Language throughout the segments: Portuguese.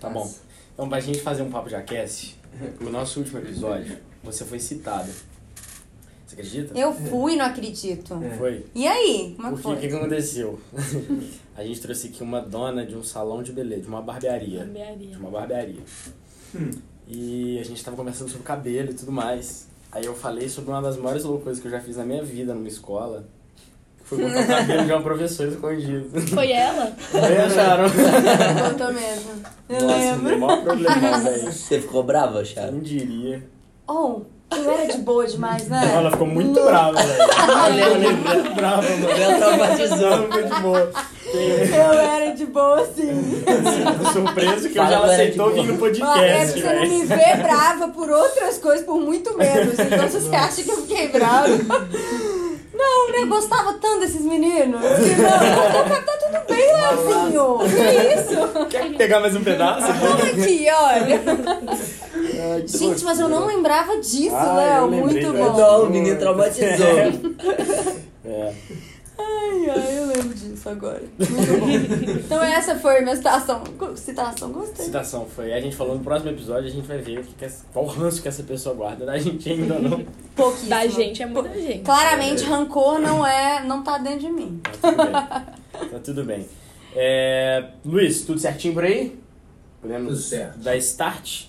Tá bom. Então, pra gente fazer um papo de aquece, o nosso último episódio, você foi citado. Você acredita? Eu fui, não acredito. Foi. E aí? Como é que Porque o que, foi? que aconteceu? a gente trouxe aqui uma dona de um salão de beleza, de uma barbearia. Barbearia. De uma barbearia. E a gente tava conversando sobre cabelo e tudo mais. Aí eu falei sobre uma das maiores loucuras que eu já fiz na minha vida numa escola. Foi cortar o cabelo de uma professora escondido. Foi ela? Aí acharam. Contou mesmo. Eu Nossa, lembro. o maior problema, velho. Você ficou brava, Chara? Não diria. Oh, eu era de boa demais, né? Ela ficou muito brava, velho. Ela ficou muito brava, mano. Ela traumatizou. Ela ficou de boa. Eu era de boa, sim. Surpreso que hoje Fala ela aceitou vir no Ó, é podcast, porque você não me vê brava por outras coisas, por muito menos. Então você acha que eu fiquei brava. Não, né? Gostava tanto desses meninos. Que não, tá tudo bem, Leozinho. Que isso? Quer pegar mais um pedaço? Toma aqui, olha. Ai, Gente, mas eu não lembrava disso, Ah, Léo. Muito bom. Não, o menino traumatizou. É. Ai, ai, eu lembro disso agora. Muito bom. Então essa foi minha citação. Citação, gostei. Citação foi. A gente falou no próximo episódio, a gente vai ver o que que essa- qual ranço que essa pessoa guarda da gente ainda não. Pouquíssimo. Da gente é muita gente. Claramente, rancor não é, não tá dentro de mim. Tá tudo bem. Tá tudo bem. É, Luiz, tudo certinho por aí? Podemos Tudo certo. dar start?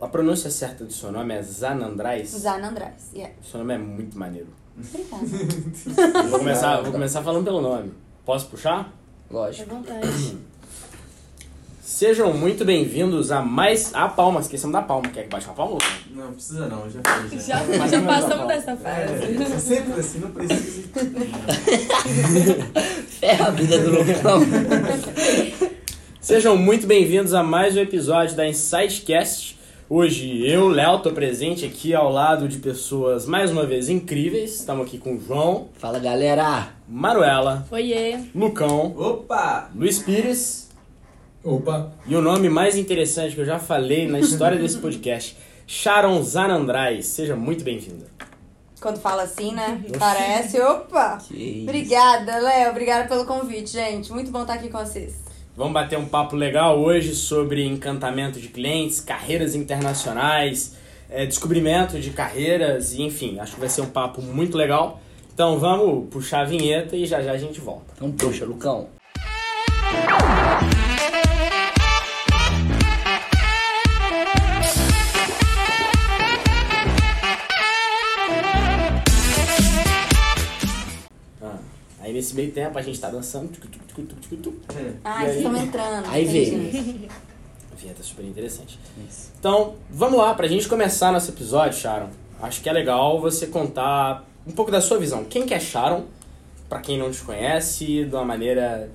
A pronúncia certa do seu nome é Zanandrais? Zana Andrés. Yeah. Seu nome é muito maneiro. Obrigada. Vou começar, vou começar falando pelo nome. Posso puxar? Lógico. vontade. Sejam muito bem-vindos a mais. A palma, esquecemos da palma. Quer que baixe uma palma? Não, precisa não, já fiz. Já, Mas já não é passamos dessa fase. É, sempre assim, não precisa. Ferra a vida do Lucão. Sejam muito bem-vindos a mais um episódio da Insidecast. Hoje eu, Léo, tô presente aqui ao lado de pessoas mais uma vez incríveis. Estamos aqui com o João, Fala, galera. Manuela, Oiê. Lucão, Opa! Luiz Pires Opa! e o nome mais interessante que eu já falei na história desse podcast, Sharon Zanandrais. Seja muito bem-vinda. Quando fala assim, né? Parece. Opa! Que isso. Obrigada, Léo. Obrigada pelo convite, gente. Muito bom estar aqui com vocês. Vamos bater um papo legal hoje sobre encantamento de clientes, carreiras internacionais, eh, descobrimento de carreiras, enfim, acho que vai ser um papo muito legal. Então vamos puxar a vinheta e já já a gente volta. Então puxa, Lucão. Nesse meio tempo a gente tá dançando. tucu, tucu, tucu, tucu, tucu, tucu. Ah, vocês estão entrando. Aí entendi. Vinheta super interessante. Isso. Então, vamos lá, pra gente começar nosso episódio, Sharon. Acho que é legal você contar um pouco da sua visão. Quem que é Sharon? Pra quem não te conhece, de uma maneira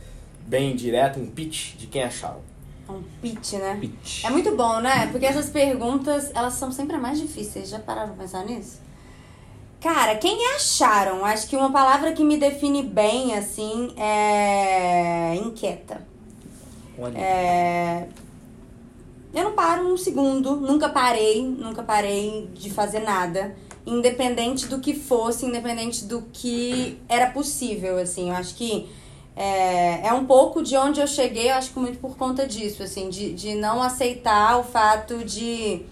bem direta, um pitch de quem é Sharon. É um pitch, né? Pitch. É muito bom, né? Porque essas perguntas, elas são sempre mais difíceis. Já pararam pra pensar nisso? Cara, quem a Sharon? Acho que uma palavra que me define bem, assim, é inquieta. Olha. É... Eu não paro um segundo, nunca parei, nunca parei de fazer nada. Independente do que fosse, independente do que era possível, assim. Eu acho que é, é um pouco de onde eu cheguei, eu acho que muito por conta disso, assim, de, de não aceitar o fato de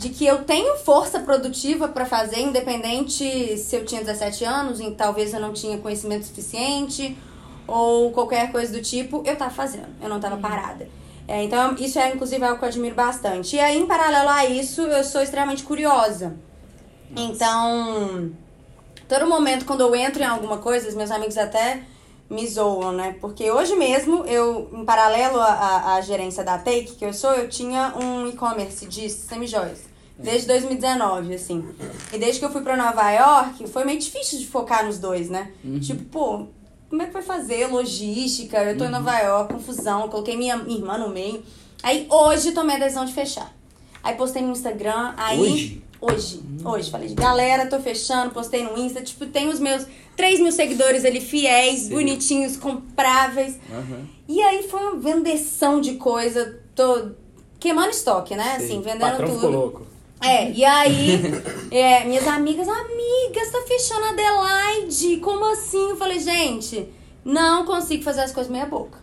de que eu tenho força produtiva para fazer, independente se eu tinha 17 anos e talvez eu não tinha conhecimento suficiente ou qualquer coisa do tipo, eu tava fazendo, eu não tava parada. É, então, isso é inclusive algo que eu admiro bastante. E aí, em paralelo a isso, eu sou extremamente curiosa. Então, todo momento quando eu entro em alguma coisa, os meus amigos até me zoam, né? Porque hoje mesmo, eu, em paralelo à, gerência da Take, que eu sou, eu tinha um e-commerce de semijóias. Desde 2019, assim. E desde que eu fui pra Nova York, foi meio difícil de focar nos dois, né? Tipo, pô, como é que vai fazer? Logística, eu tô em Nova York, confusão, coloquei minha irmã no meio. Aí hoje tomei a decisão de fechar. Aí postei no Instagram, aí. Hoje? Hoje, hoje. Falei, galera, tô fechando, postei no Insta. Tipo, tem os meus 3 mil seguidores ali fiéis, bonitinhos, compráveis. Aham. E aí foi uma vendeção de coisa, tô queimando estoque, né? Assim, O vendendo patrão ficou tudo. louco. É, e aí, é, minhas amigas, amigas, tá fechando a Adelaide, como assim? Eu falei, gente, não consigo fazer as coisas meia boca.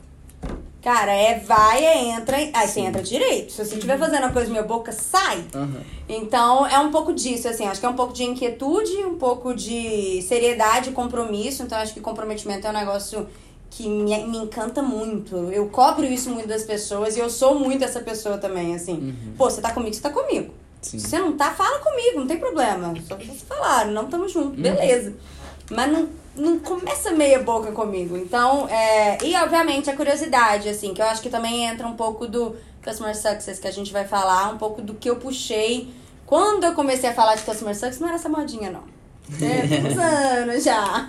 Cara, é vai, é entra, aí você entra direito. Se você estiver fazendo uma coisa minha boca, sai. Aham. Então, é um pouco disso, assim, acho que é um pouco de inquietude, um pouco de seriedade, compromisso. Então, acho que comprometimento é um negócio que me, me encanta muito. Eu cobro isso muito das pessoas e eu sou muito essa pessoa também, assim. Pô, você tá comigo, você tá comigo. Sim. Se você não tá, fala comigo, não tem problema. Só você falar, não tamo junto, beleza. Mas não, não começa meia boca comigo. Então, é... E, obviamente, a curiosidade, assim, que eu acho que também entra um pouco do Customer Success, que a gente vai falar, um pouco do que eu puxei. Quando eu comecei a falar de Customer Success, não era essa modinha, não. É, uns anos já.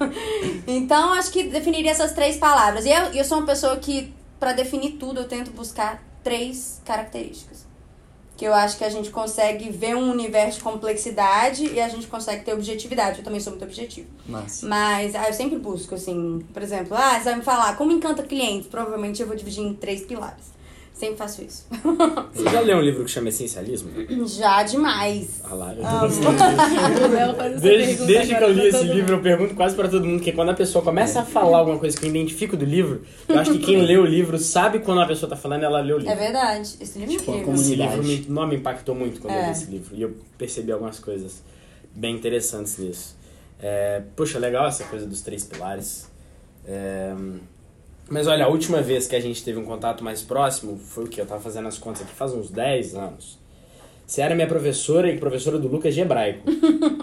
Então, acho que definiria essas três palavras. E eu, eu sou uma pessoa que, pra definir tudo, eu tento buscar três características. Que eu acho que a gente consegue ver um universo de complexidade e a gente consegue ter objetividade. Eu também sou muito objetiva. Massa. Mas ah, eu sempre busco, assim, por exemplo, ah, você vai me falar como encanta clientes. Provavelmente eu vou dividir em três pilares. Sempre faço isso. Você já leu um livro que chama Essencialismo? Já demais. Ah lá, eu essa Desde, desde que eu li esse livro, eu pergunto quase pra todo mundo que quando a pessoa começa a falar alguma coisa que eu identifico do livro, eu acho que quem lê o livro sabe quando a pessoa tá falando, ela lê o livro. É verdade. Esse livro é Tipo, a incrível. Esse livro me, não me impactou muito quando eu É. li esse livro. E eu percebi algumas coisas bem interessantes nisso. É, puxa, legal essa coisa dos três pilares. É, mas olha, a última vez que a gente teve um contato mais próximo foi o que? Eu tava fazendo as contas aqui faz uns 10 anos. Você era minha professora e professora do Lucas de Hebraico.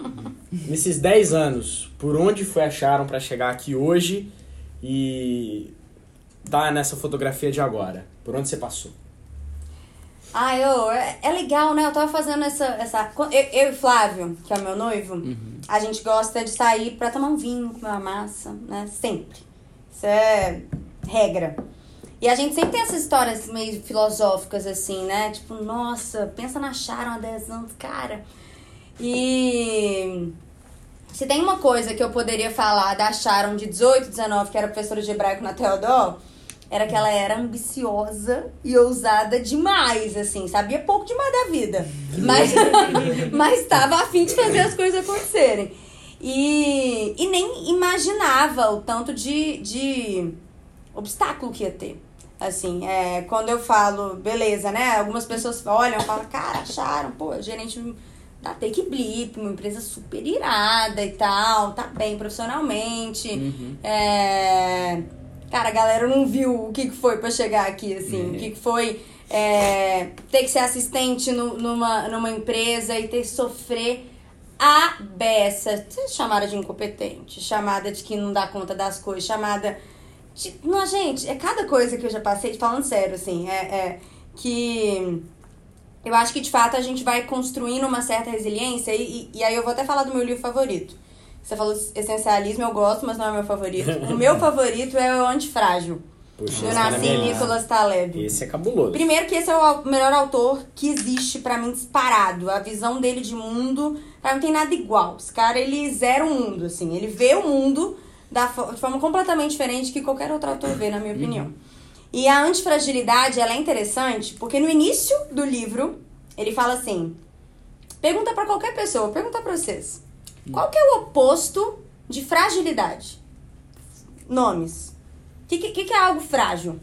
Nesses 10 anos, por onde foi acharam pra chegar aqui hoje e tá nessa fotografia de agora? Por onde você passou? Ah, eu, é, é legal, né? Eu tava fazendo essa. essa eu, eu e Flávio, que é o meu noivo, a gente gosta de sair pra tomar um vinho, comer uma massa, né? Sempre. Isso é regra. E a gente sempre tem essas histórias meio filosóficas, assim, né? Tipo, nossa, pensa na Sharon há 10 anos, cara. E. Se tem uma coisa que eu poderia falar da Sharon de 18, 19, que era professora de hebraico na Teodó, era que ela era ambiciosa e ousada demais, assim, sabia pouco demais da vida. Mas, mas estava afim de fazer as coisas acontecerem. E, e nem imaginava o tanto de, de obstáculo que ia ter. Assim, é, quando eu falo, beleza, né? Algumas pessoas olham e falam, cara, acharam, pô, gerente da Take Blip, uma empresa super irada e tal, tá bem profissionalmente. Uhum. É, Cara, a galera não viu o que foi pra chegar aqui, assim. O que foi é, ter que ser assistente nu- numa, numa empresa e ter que sofrer a beça. Chamada de incompetente, chamada de que não dá conta das coisas, chamada... De, não, gente, é cada coisa que eu já passei, falando sério, assim, é, é que... Eu acho que, de fato, a gente vai construindo uma certa resiliência e, e, e aí eu vou até falar do meu livro favorito. Você falou essencialismo, eu gosto, mas não é o meu favorito. O meu favorito é o Antifrágil, Puxa, do esse na minha Nassim lista. Nicholas Taleb. Esse é cabuloso. Primeiro que esse é o melhor autor que existe pra mim disparado. A visão dele de mundo, pra mim não tem nada igual. Esse cara, ele zera o mundo, assim. Ele vê o mundo da de forma completamente diferente que qualquer outro autor vê, na minha opinião. E a antifragilidade, ela é interessante porque no início do livro, ele fala assim... Pergunta pra qualquer pessoa, vou perguntar pra vocês. Qual que é o oposto de fragilidade? Nomes. O que, que, que é algo frágil?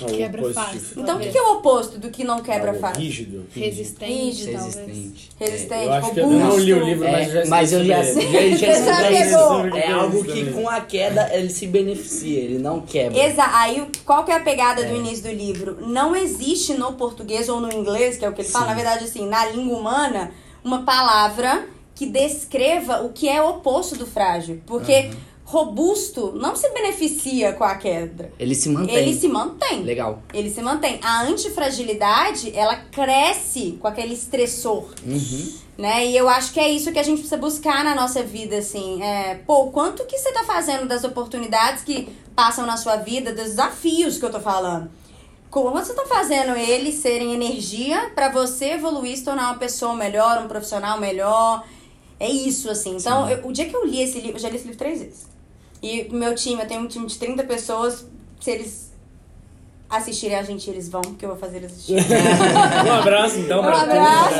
Ah, o Quebra oposto fácil. Então, o que, que é o oposto do que não quebra Algo fácil? Rígido. Resistente, Rígido, talvez. Resistente. Resistente, Eu acho que eu não li o livro, mas É, eu já mas eu já, sei já, sobre já, já. É algo que com a queda ele se beneficia, ele não quebra. Exa aí, qual que é a pegada do É. início do livro? Não existe no português ou no inglês, que é o que ele fala, Sim. na verdade, assim, na língua humana, uma palavra que descreva o que é o oposto do frágil. Porque robusto não se beneficia com a queda. Ele se mantém. Ele se mantém. Legal. Ele se mantém. A antifragilidade, ela cresce com aquele estressor. Uhum. né? E eu acho que é isso que a gente precisa buscar na nossa vida, assim. É, pô, quanto que você tá fazendo das oportunidades que passam na sua vida, dos desafios que eu tô falando? Como você tá fazendo eles serem energia pra você evoluir, se tornar uma pessoa melhor, um profissional melhor? É isso, assim. Então, eu- o dia que eu li esse livro, eu já li esse livro três vezes. E o meu time, eu tenho um time de 30 pessoas, se eles assistirem a gente, eles vão, porque eu vou fazer eles assistirem. Um abraço, então, Um pra abraço.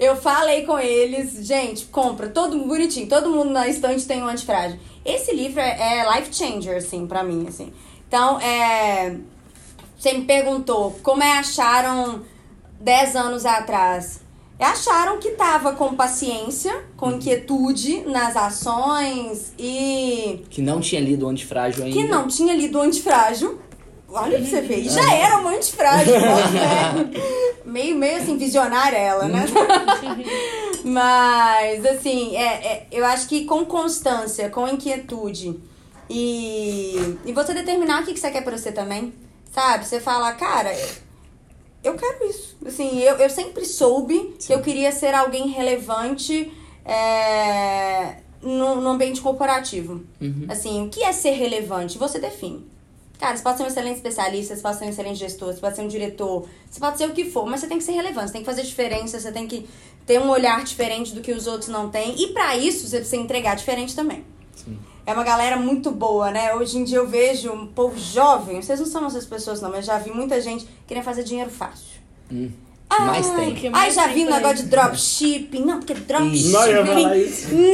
Eu falei com eles, gente, compra, todo mundo bonitinho, todo mundo na estante tem um antifrágil. Esse livro é, é life changer, assim, pra mim, assim. Então, é, você me perguntou como é acharam 10 anos atrás. Acharam que tava com paciência, com inquietude nas ações e Que não tinha lido o Antifrágil ainda. que não tinha lido o antifrágil. Olha pra você ver. E já era uma antifrágil, né? meio, meio assim, visionária ela, né? Mas, assim, é, é, eu acho que com constância, com inquietude e, e você determinar o que, que você quer pra você também, sabe? Você fala, cara, eu quero isso. Assim, eu, eu sempre soube que eu queria ser alguém relevante é, no, no ambiente corporativo. Assim, o que é ser relevante? Você define. Cara, você pode ser um excelente especialista, você pode ser um excelente gestor, você pode ser um diretor, você pode ser o que for, mas você tem que ser relevante, você tem que fazer diferença, você tem que ter um olhar diferente do que os outros não têm. E pra isso, você precisa entregar diferente também. É uma galera muito boa, né? Hoje em dia eu vejo um povo jovem, vocês não são essas pessoas não, mas já vi muita gente querendo fazer dinheiro fácil. Hum. Ai, Mais tem. Ai, já vi um negócio de dropshipping. Não, porque dropshipping.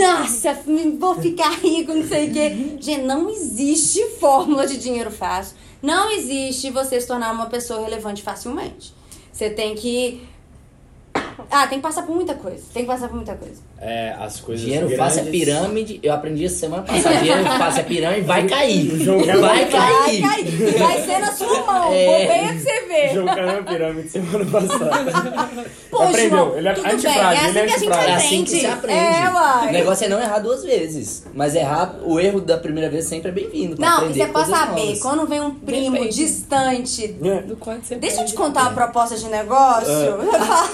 Nossa, vou ficar rico, não sei o quê. Gente, não existe fórmula de dinheiro fácil. Não existe você se tornar uma pessoa relevante facilmente. Você tem que. Ah, tem que passar por muita coisa. Tem que passar por muita coisa. É, as coisas Dinheiro grandes... fácil é pirâmide. Eu aprendi essa semana passada. Dinheiro fácil é pirâmide, vai cair. Jogo Vai Vai cair. cair. Vai ser na sua mão. É. Bobeia pra você ver. João caiu na pirâmide semana passada. Pô, Aprendeu, João, ele é tudo bem. antifrágil, É ele é assim que a antifrágil. É aprende. assim que se aprende. É, uai. O negócio é não errar duas vezes. Mas errar, o erro da primeira vez sempre é bem-vindo. Não, e aprender você pode saber, novas. quando vem um primo Depende. distante. Do quanto você Deixa eu te contar uma proposta de negócio. Eu falo,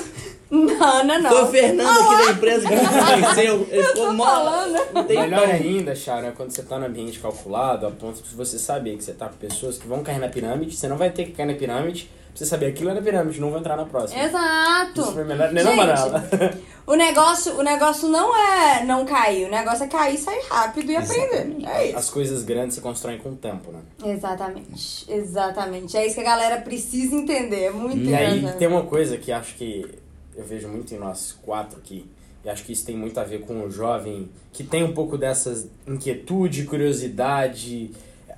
Não, não, não. Foi o Fernando aqui da empresa que me convenceu. Ele ficou tô falando. Não tem Melhor ainda, Sharon, é quando você tá no ambiente calculado, a ponto de você saber que você tá com pessoas que vão cair na pirâmide, você não vai ter que cair na pirâmide, pra você saber aquilo é na pirâmide, não vou entrar na próxima. Exato. Isso foi melhor, não é não, Gente, Manala? O negócio, o negócio não é não cair, o negócio é cair, sair rápido e aprender. É isso. As coisas grandes se constroem com o tempo, né? Exatamente, exatamente. É isso que a galera precisa entender. É muito E aí tem uma coisa que acho que eu vejo muito em nós quatro aqui, e acho que isso tem muito a ver com o jovem que tem um pouco dessas inquietude, curiosidade,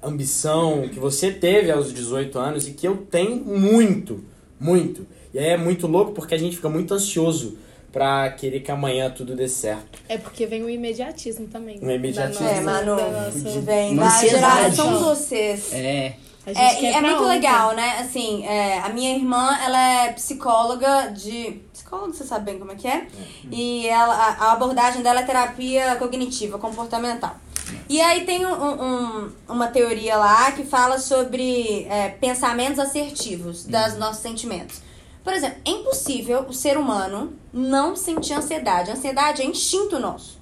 ambição que você teve aos 18 anos e que eu tenho muito, muito. E aí é muito louco porque a gente fica muito ansioso pra querer que amanhã tudo dê certo. É porque vem o imediatismo também. Um imediatismo. Da É, Manu, da nossa- vem da geração vocês. É. A gente É, quer e é muito legal, né? Assim, é, a minha irmã, ela é psicóloga de... Psicóloga, você sabe bem como é que é? E ela, a, a abordagem dela é terapia cognitiva, comportamental. E aí tem um- um- uma teoria lá que fala sobre é, pensamentos assertivos das nossos sentimentos. Por exemplo, é impossível o ser humano não sentir ansiedade. Ansiedade é instinto nosso.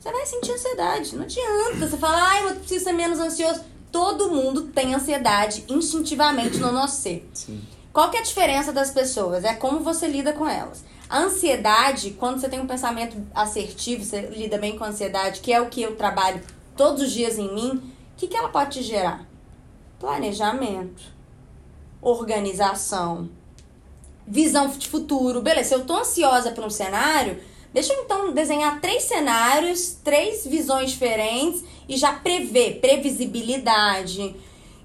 Você vai sentir ansiedade. Não adianta. Você fala, ai, eu preciso ser menos ansioso. Todo mundo tem ansiedade instintivamente no nosso ser. Sim. Qual que é a diferença das pessoas? É como você lida com elas. A ansiedade, quando você tem um pensamento assertivo, você lida bem com a ansiedade, que é o que eu trabalho todos os dias em mim, o que, que ela pode te gerar? Planejamento, organização, visão de futuro. Beleza, se eu tô ansiosa por um cenário, deixa eu então desenhar três cenários, três visões diferentes e já prever, previsibilidade.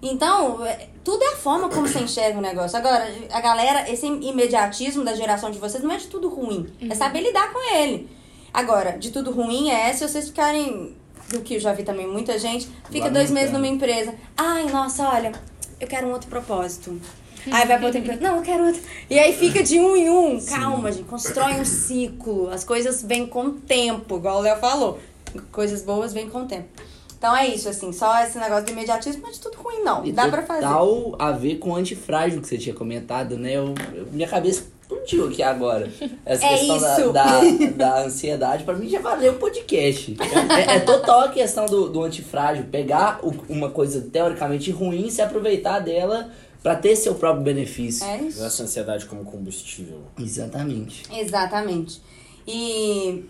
Então, é, tudo é a forma como você enxerga o negócio. Agora, a galera, esse imediatismo da geração de vocês não é de tudo ruim. É saber lidar com ele. Agora, de tudo ruim é se vocês ficarem. Do que eu já vi também muita gente, fica dois meses numa empresa. Ai, nossa, olha, eu quero um outro propósito. Aí vai pra outra empresa. Não, eu quero outro. E aí fica de um em um. Calma, gente. Constrói um ciclo. As coisas vêm com o tempo, igual o Léo falou. Coisas boas vêm com o tempo. Então é isso, assim. Só esse negócio do imediatismo não é de tudo ruim, não. E Dá pra fazer. total a ver com o antifrágil que você tinha comentado, né? Eu, eu- minha cabeça explodiu aqui agora. Essa É questão da- isso. Da, da, ansiedade, pra mim já valeu o podcast. É, é total a questão do, do antifrágil. Pegar o- uma coisa teoricamente ruim e se aproveitar dela pra ter seu próprio benefício. É isso. Essa ansiedade como combustível. Exatamente. Exatamente. E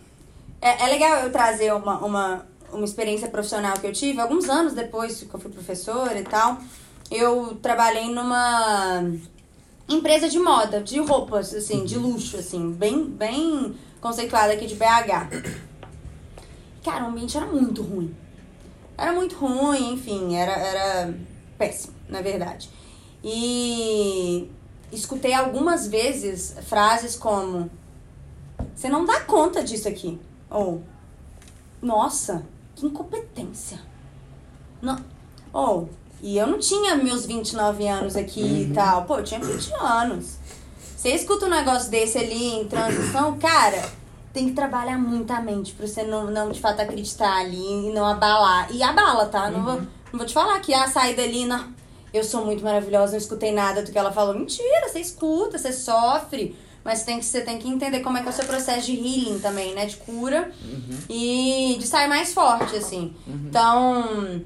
é, é legal eu trazer uma, uma, uma experiência profissional que eu tive. Alguns anos depois que eu fui professora e tal, eu trabalhei numa empresa de moda, de roupas, assim, de luxo, assim, bem, bem conceituada aqui de BH. Cara, o ambiente era muito ruim. Era muito ruim, enfim, era, era péssimo, na verdade. E escutei algumas vezes frases como: Você não dá conta disso aqui. Ou, Nossa, que incompetência. Não. Ou, e eu não tinha meus 29 anos aqui e tal. Pô, eu tinha 20 anos. Você escuta um negócio desse ali em transição, cara, tem que trabalhar muito a mente pra você não, não de fato acreditar ali e não abalar. E abala, tá? Não, vou, não vou te falar que a saída ali, não. Eu sou muito maravilhosa, não escutei nada do que ela falou. Mentira, você escuta, você sofre. Mas tem que, você tem que entender como é que é o seu processo de healing também, né? De cura e de sair mais forte, assim. Então,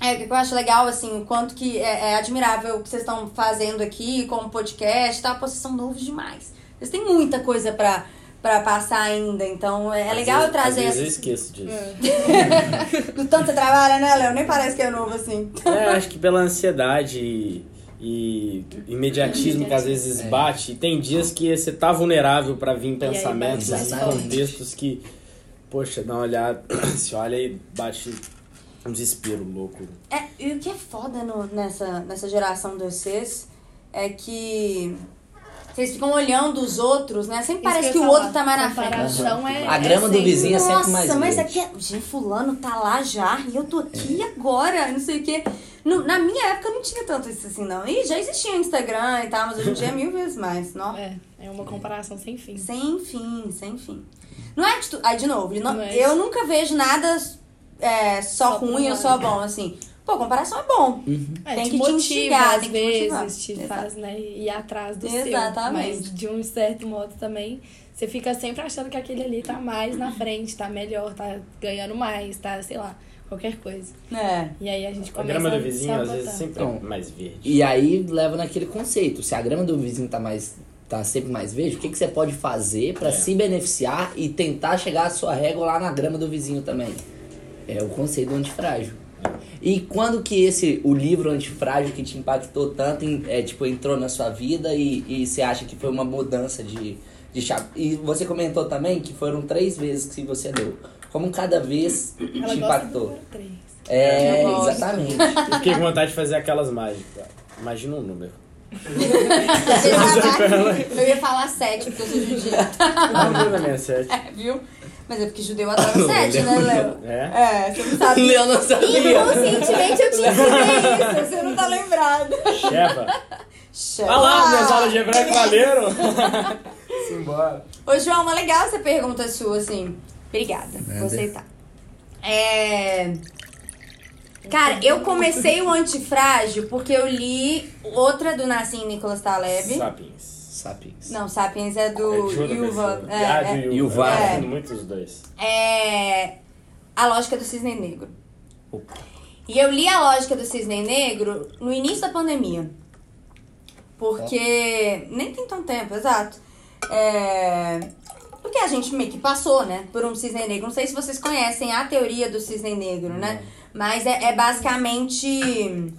é, o que eu acho legal, assim, o quanto que é, é admirável o que vocês estão fazendo aqui com o podcast e tal. Pô, vocês são novos demais. Vocês têm muita coisa pra, pra passar ainda, então é, Às legal vezes- eu trazer Às vezes eu essas... esqueço disso. Do tanto que você trabalha, né, Léo? Nem parece que é novo, assim. É, acho que pela ansiedade e, e imediatismo que às vezes bate, e tem dias que você tá vulnerável pra vir pensamentos e forte. contextos que, poxa, dá uma olhada, se olha e bate um desespero louco. É, e o que é foda no- nessa, nessa geração de vocês é que vocês ficam olhando os outros, né? Sempre Isso parece que, ia o falar. outro tá mais na frente. É. A grama do sempre- vizinho é sempre Nossa, mais mas verde. aqui é. Gente, fulano tá lá já e eu tô aqui agora, não sei o quê. No- na minha época não tinha tanto isso assim, não. E já existia Instagram e tal, mas hoje em dia é mil vezes mais. Nossa. É, é uma comparação sem fim. Sem fim, sem fim. Não é de tu... Aí, de novo, não- Não é eu nunca vejo nada é, só, Só ruim ou só bom, assim. Pô, comparação é bom. É, Tem te que te motiva, instigar, às tem te vezes, te Exato. faz, né, ir atrás do Exatamente. seu. Mas de um certo modo também, você fica sempre achando que aquele ali tá mais na frente, tá melhor, tá ganhando mais, tá, sei lá, qualquer coisa. É. E aí a gente A começa grama do a vizinho às vezes sempre é Então, mais verde. E aí leva naquele conceito. Se a grama do vizinho tá mais tá sempre mais verde, o que, que você pode fazer pra É. se beneficiar e tentar chegar a sua régua lá na grama do vizinho também? É o conceito do antifrágil. E quando que esse o livro antifrágil que te impactou tanto em- é, tipo entrou na sua vida e, e você acha que foi uma mudança de, de chave? E você comentou também que foram três vezes que você leu. Como cada vez Ela te gosta do impactou? É, exatamente. Eu fiquei com vontade de fazer aquelas mágicas. Imagina um número. Eu ia falar sete, porque eu sou judia. Não na minha sete. É, viu? Mas é porque judeu adora sete, né, Léo? É? É, você não sabe. Leão não sabia. Inconscientemente eu te ensinei isso, você não tá lembrado. Sheva. Chama. Olha lá, minhas aulas de hebraico valeram. Simbora. Ô, João, uma legal essa pergunta sua, assim. Obrigada, vou aceitar. É... Cara, eu comecei o Antifrágil porque eu li outra do Nassim Nicolas Taleb. Sapiens. Sapiens. Não, Sapiens é do É Yuval. É, é. do Yuval. É. gosto muito dos dois. é A Lógica do Cisne Negro. E eu li a Lógica do Cisne Negro no início da pandemia. Porque. Nem tem tanto tempo, exato. É, Porque a gente meio que passou, né, por um cisne negro. Não sei se vocês conhecem a teoria do cisne negro, né? Mas é, é basicamente.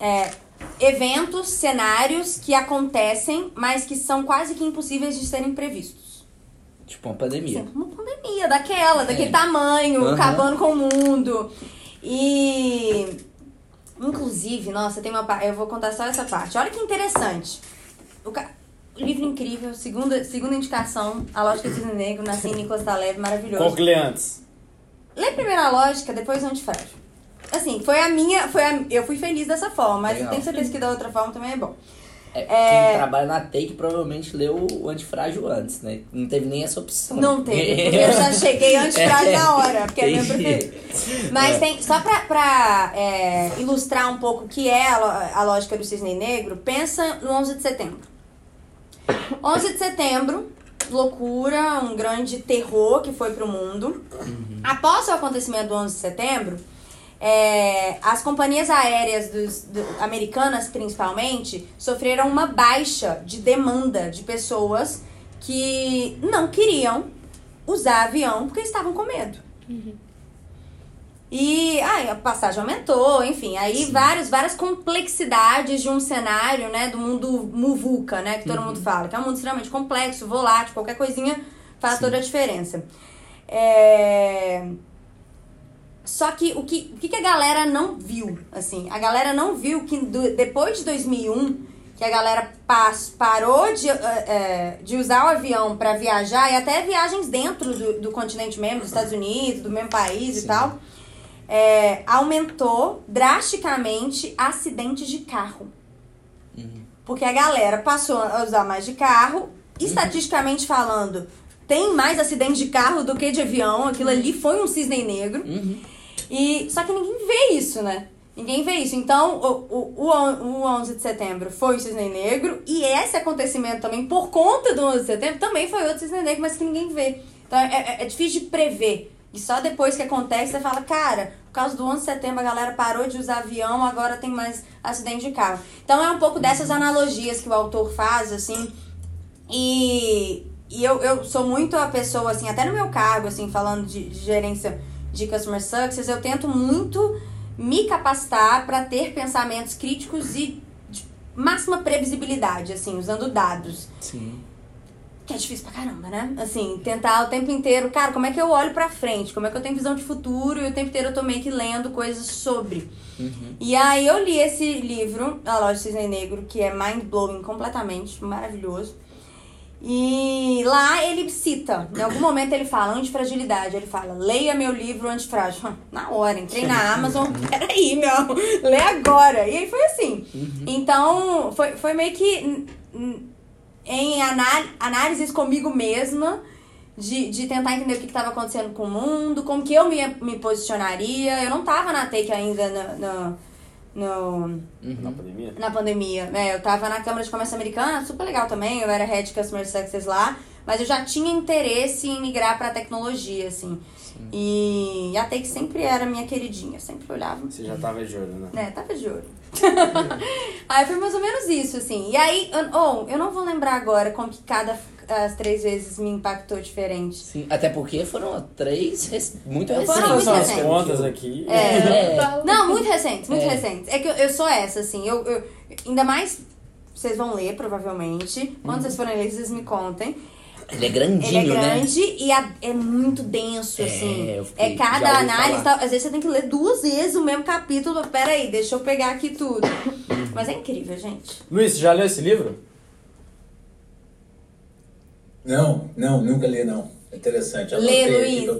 é, eventos, cenários que acontecem, mas que são quase que impossíveis de serem previstos. Tipo uma pandemia. Sempre uma pandemia daquela, daquele É. tamanho, Aham. acabando com o mundo. E. Inclusive, nossa, tem uma parte. Eu vou contar só essa parte. Olha que interessante. O ca- livro incrível, segunda, segunda indicação, A Lógica do Cisne Negro, Nassim Nicolas Taleb, maravilhoso. Qual que lê antes? Lê primeiro a lógica, depois o antifrágil. Assim, foi a minha. Foi a, eu fui feliz dessa forma, mas eu Legal. tenho certeza que da outra forma também é bom. É, É. Quem trabalha na Take provavelmente leu o antifrágil antes, né? Não teve nem essa opção. Não teve, porque eu já cheguei antifrágil na hora, porque é meu preferido. Mas tem, só pra, pra é, ilustrar um pouco o que é a, a lógica do cisne negro, pensa no 11 de setembro. 11 de setembro, loucura, um grande terror que foi pro mundo. Após o acontecimento do 11 de setembro, é, as companhias aéreas dos, do- americanas, principalmente, sofreram uma baixa de demanda de pessoas que não queriam usar avião porque estavam com medo. E aí a passagem aumentou, enfim, aí vários, várias complexidades de um cenário, né, do mundo muvuca, né, que todo mundo fala, que é um mundo extremamente complexo, volátil, qualquer coisinha faz toda a diferença. É... Só que o que, o que a galera não viu, assim? A galera não viu que do- depois de 2001, que a galera pas- parou de, eh, eh, de usar o avião para viajar, e até viagens dentro do, do continente mesmo, dos Estados Unidos, do mesmo país e tal, é, aumentou drasticamente acidentes de carro. Porque a galera passou a usar mais de carro, estatisticamente falando, tem mais acidentes de carro do que de avião. Aquilo ali foi um cisne negro. E, só que ninguém vê isso, né? Ninguém vê isso. Então, o, o, o 11 de setembro foi o cisne negro. E esse acontecimento também, por conta do 11 de setembro, também foi outro cisne negro, mas que ninguém vê. Então, é, é- é difícil de prever. E só depois que acontece, você fala, cara, por causa do 11 de setembro a galera parou de usar avião, agora tem mais acidente de carro. Então, é um pouco dessas analogias que o autor faz, assim, e, e eu, eu sou muito a pessoa, assim, até no meu cargo, assim, falando de, de gerência de Customer Success, eu tento muito me capacitar para ter pensamentos críticos e de máxima previsibilidade, assim, usando dados. Sim. Que é difícil pra caramba, né? Assim, tentar o tempo inteiro, cara, como é que eu olho pra frente? Como é que eu tenho visão de futuro? E o tempo inteiro eu tô meio que lendo coisas sobre. E aí eu li esse livro, A Loja do Cisne Negro, que é mind-blowing completamente, maravilhoso. E lá ele cita, em algum momento ele fala antifragilidade, ele fala, leia meu livro antifrágil. Na hora, entrei na Amazon, peraí, meu, lê agora. E aí foi assim. Então, foi, foi meio que hum, hum, em anál análises comigo mesma, de, de tentar entender o que estava acontecendo com o mundo, como que eu me, me posicionaria. Eu não tava na take ainda no, no, no- Na pandemia? na pandemia, né? Eu tava na Câmara de Comércio Americana, super legal também, eu era Head Customer Success lá, mas eu já tinha interesse em migrar pra tecnologia, assim. E a Take sempre era minha queridinha, sempre olhava. Você já tava de olho, né? Né, tava de olho. aí foi mais ou menos isso, assim. E aí, eu- oh, eu não vou lembrar agora como que cada as três vezes me impactou diferente. Sim. Até porque foram três rec- muito Foram recentes. muito São as recentes. contas aqui. É. Fala. Não, muito recente, muito É. recente. É que eu, eu sou essa, assim. Eu, eu- ainda mais. Vocês vão ler, provavelmente. Quando vocês forem ler, vocês me contem. Ele é Ele grandinho, é né? grande e a- é muito denso, É, assim. fiquei- É cada análise. Tal, às vezes você tem que ler duas vezes o mesmo capítulo. Pera aí, deixa eu pegar aqui tudo. Mas é incrível, gente. Luiz, você já leu esse livro? Não, não, nunca li, não. Interessante. Lê, Luiz.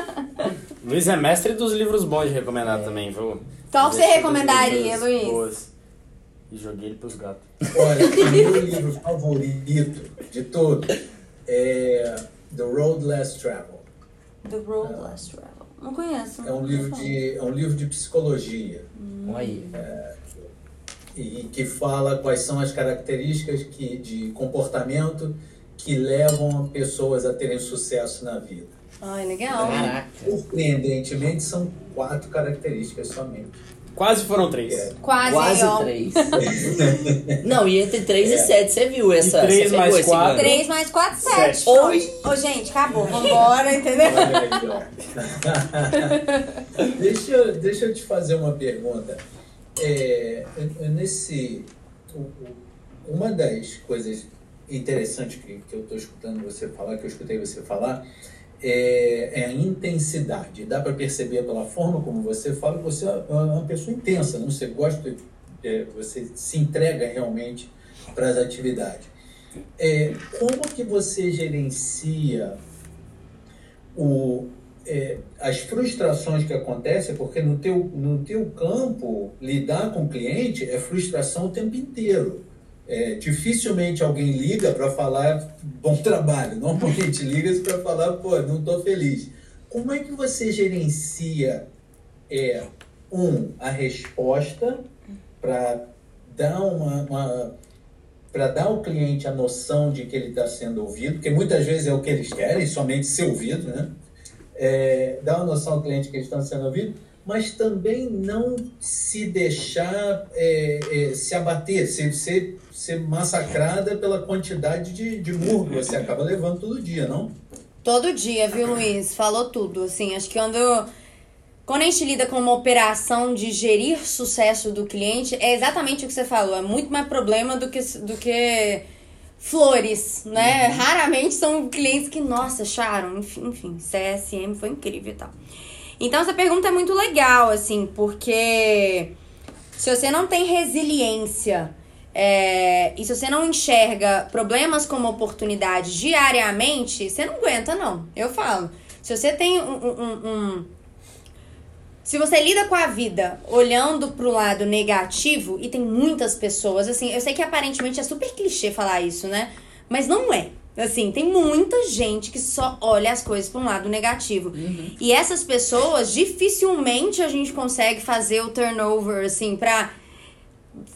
Luiz é mestre dos livros bons de recomendar também, viu? Qual que você recomendaria, Luiz? boas. E joguei ele pros gatos. Olha, o meu livro favorito de todos é The Road Less Travel. The Road Less Travel. Não conheço. É um livro de, é um livro de psicologia. Olha aí. e que fala quais são as características que, de comportamento que levam pessoas a terem sucesso na vida. Ai, legal. Surpreendentemente, são quatro características somente. Quase foram três. É. Quase, Quase ó. três. Não, e entre três e sete, você viu essa? E três você mais esse quatro. ganho? 3 mais 4, 7. Sete. Oi. Ô, gente, acabou. Vambora, entendeu? Olha aí, ó. deixa, eu- deixa eu te fazer uma pergunta. É, nesse, uma das coisas interessantes que, que eu estou escutando você falar, que eu escutei você falar, é, é a intensidade. Dá para perceber pela forma como você fala você é uma pessoa intensa, não? Você gosta, é, você se entrega realmente para as atividades. É, como que você gerencia o, é, as frustrações que acontecem, porque no teu, no teu campo, lidar com o cliente é frustração o tempo inteiro. É, dificilmente alguém liga para falar bom trabalho. Normalmente liga para falar, pô, não estou feliz. Como é que você gerencia, é, um, a resposta para dar uma, uma para dar ao cliente a noção de que ele está sendo ouvido, porque muitas vezes é o que eles querem, somente ser ouvido, né? É, dar uma noção ao cliente que eles estão sendo ouvidos, mas também não se deixar é, é, se abater, ser, ser, ser massacrada pela quantidade de, de murro que você acaba levando todo dia, não? Todo dia, viu, Luiz? Falou tudo. Assim, acho que quando, quando a gente lida com uma operação de gerir sucesso do cliente, é exatamente o que você falou. É muito mais problema do que, do que flores, né? Raramente são clientes que, nossa, acharam. Enfim, enfim, CSM foi incrível e tal. Então essa pergunta é muito legal, assim, porque se você não tem resiliência é, e se você não enxerga problemas como oportunidade diariamente, você não aguenta, não. Eu falo. Se você tem um, um, um se você lida com a vida olhando pro lado negativo, e tem muitas pessoas, assim, eu sei que aparentemente é super clichê falar isso, né? Mas não é. Assim, tem muita gente que só olha as coisas para um lado negativo. Uhum. E essas pessoas, dificilmente a gente consegue fazer o turnover, assim, pra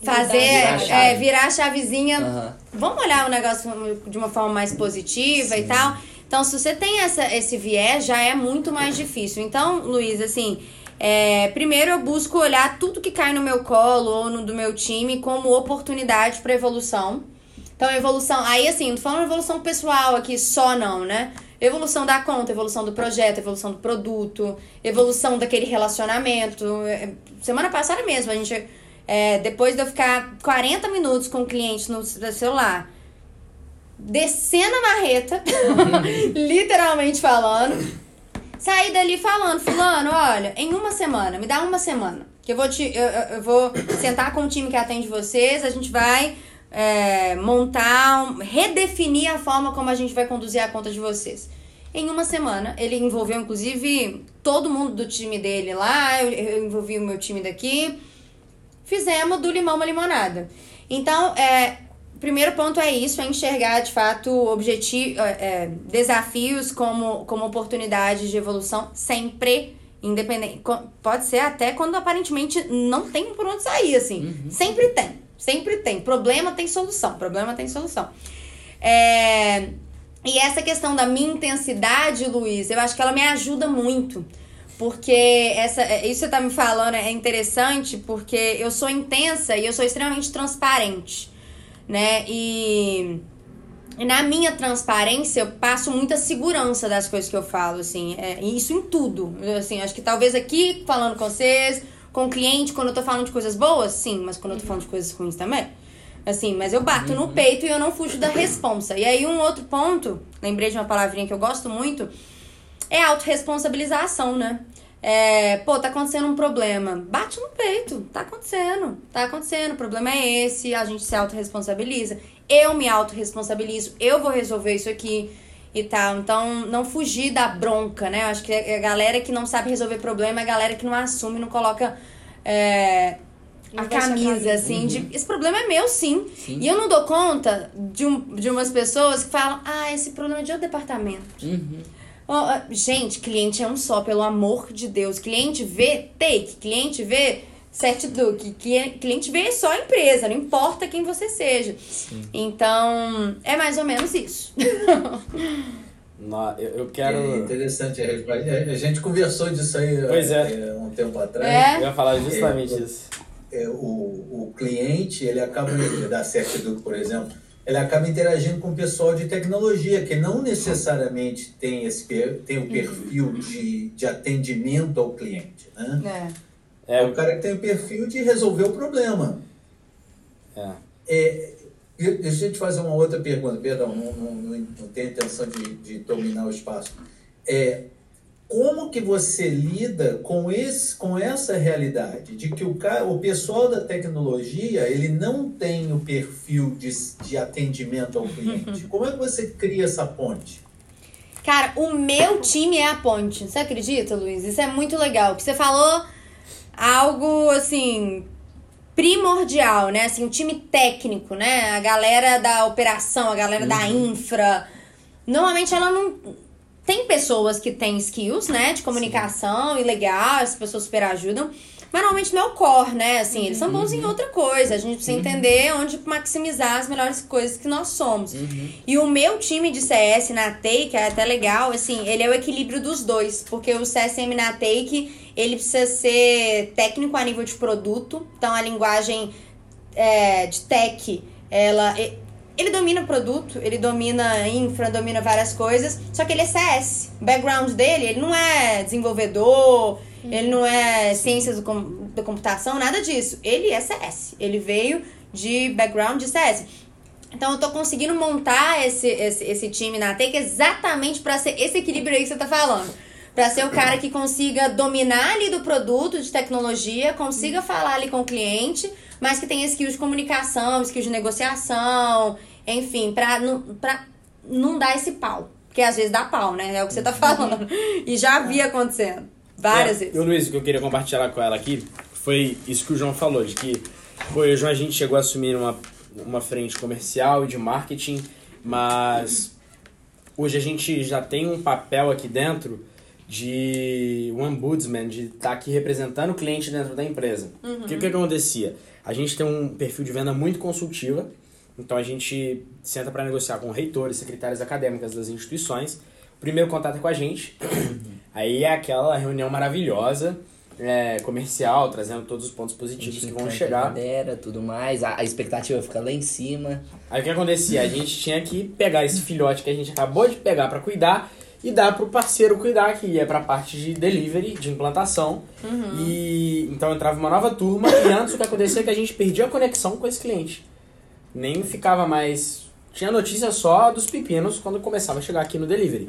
fazer, Virar a chave. é, virar a chavezinha. Aham. Vamos olhar o negócio de uma forma mais positiva e tal. Então, se você tem essa, esse viés, já é muito mais difícil. Então, Luiz, assim, é, primeiro eu busco olhar tudo que cai no meu colo ou no do meu time como oportunidade para evolução. Então, evolução. Aí, assim, não tô falando evolução pessoal aqui só, não, né? Evolução da conta, evolução do projeto, evolução do produto, evolução daquele relacionamento. É, Semana passada mesmo, a gente. é, depois de eu ficar 40 minutos com o cliente no celular, descendo a marreta, literalmente falando, saí dali falando, fulano, olha, em uma semana, me dá uma semana, que eu vou te, eu, eu- eu vou sentar com o time que atende vocês, a gente vai é, montar, redefinir a forma como a gente vai conduzir a conta de vocês. Em uma semana, ele envolveu inclusive todo mundo do time dele lá, eu, eu envolvi o meu time daqui, fizemos do limão uma limonada. Então, é, o primeiro ponto é isso, é enxergar de fato objetivo, é, desafios como, como oportunidades de evolução sempre independente. Pode ser até quando aparentemente não tem por onde sair, assim. Sempre tem. Sempre tem. Problema tem solução. Problema tem solução. É, E essa questão da minha intensidade, Luiz, eu acho que ela me ajuda muito. Porque essa, isso que você tá me falando é interessante porque eu sou intensa e eu sou extremamente transparente, né? E, e na minha transparência eu passo muita segurança das coisas que eu falo, assim. É, isso em tudo. Assim, acho que talvez aqui, falando com vocês, com o cliente, quando eu tô falando de coisas boas, sim, mas quando eu tô falando de coisas ruins também. Assim, mas eu bato no peito e eu não fujo da responsa. E aí, um outro ponto, lembrei de uma palavrinha que eu gosto muito, é autorresponsabilização, né? É, pô, tá acontecendo um problema. Bate no peito. Tá acontecendo. Tá acontecendo. O problema é esse. A gente se autorresponsabiliza. Eu me autorresponsabilizo. Eu vou resolver isso aqui e tal. Então, não fugir da bronca, né? Eu acho que a galera que não sabe resolver problema é a galera que não assume, não coloca. é, a Não veste a camisa, camisa. assim, de esse problema é meu, sim. Sim. E eu não dou conta de, um, de umas pessoas que falam, ah, esse problema é de outro departamento. Uhum. Ó, gente, cliente é um só, pelo amor de Deus. Cliente vê take, cliente vê certitude, cli- cliente vê só a empresa, não importa quem você seja. Então, é mais ou menos isso. Nó- Eu, eu É quero. interessante a resposta. A gente conversou disso aí Pois é. eh, um tempo atrás. É. Eu ia falar justamente É, isso. É, o, o cliente, ele acaba, da Certitude, por exemplo, ele acaba interagindo com o pessoal de tecnologia, que não necessariamente tem, esse, tem o perfil de, de atendimento ao cliente. Né? É. É É, o cara que tem o perfil de resolver o problema. é. É, deixa eu te fazer uma outra pergunta, perdão, não, não, não, não tenho intenção de, de dominar o espaço. É, como que você lida com, esse, com essa realidade de que o, cara, o pessoal da tecnologia ele não tem o perfil de, de atendimento ao cliente? Como é que você cria essa ponte? Cara, o meu time é a ponte. Você acredita, Luiz? Isso é muito legal. Que você falou algo assim primordial, né? Assim, o time técnico, né? A galera da operação, a galera da infra. Normalmente ela não tem pessoas que têm skills, né, de comunicação e legal, as pessoas super ajudam. Mas normalmente não é o core, né? Assim, eles são bons em outra coisa. A gente precisa entender onde maximizar as melhores coisas que nós somos. E o meu time de CS na Take é até legal, assim, ele é o equilíbrio dos dois. Porque o CSM na Take, ele precisa ser técnico a nível de produto. Então, a linguagem é, de tech, ela... Ele domina o produto, ele domina infra, domina várias coisas, só que ele é CS. O background dele, ele não é desenvolvedor, ele não é ciências do com- da computação, nada disso. Ele é CS. Ele veio de background de CS. Então eu tô conseguindo montar esse, esse, esse time na Take exatamente pra ser esse equilíbrio aí que você tá falando. Pra ser o cara que consiga dominar ali do produto de tecnologia, consiga falar ali com o cliente, mas que tenha skills de comunicação, skills de negociação, enfim, pra, não- pra não dar esse pau. Porque às vezes dá pau, né? É o que você tá falando. E já vi acontecendo. Várias É, vezes. E o Luiz, o que eu queria compartilhar com ela aqui foi isso que o João falou, de que eu e o João a gente chegou a assumir uma, uma frente comercial e de marketing, mas hoje a gente já tem um papel aqui dentro de um ombudsman, de estar aqui representando o cliente dentro da empresa. O que, que acontecia? A gente tem um perfil de venda muito consultiva, então a gente senta para negociar com reitores, secretárias acadêmicas das instituições. O primeiro contato é com a gente, aí é aquela reunião maravilhosa, é, comercial, trazendo todos os pontos positivos que vão chegar. Lidera, tudo mais, a, a expectativa fica lá em cima. Aí o que acontecia? A gente tinha que pegar esse filhote que a gente acabou de pegar para cuidar e dar pro parceiro cuidar, que ia pra parte de delivery, de implantação. E então entrava uma nova turma e antes o que acontecia é que a gente perdia a conexão com esse cliente. Nem ficava mais. Tinha notícia só dos pepinos quando começava a chegar aqui no delivery.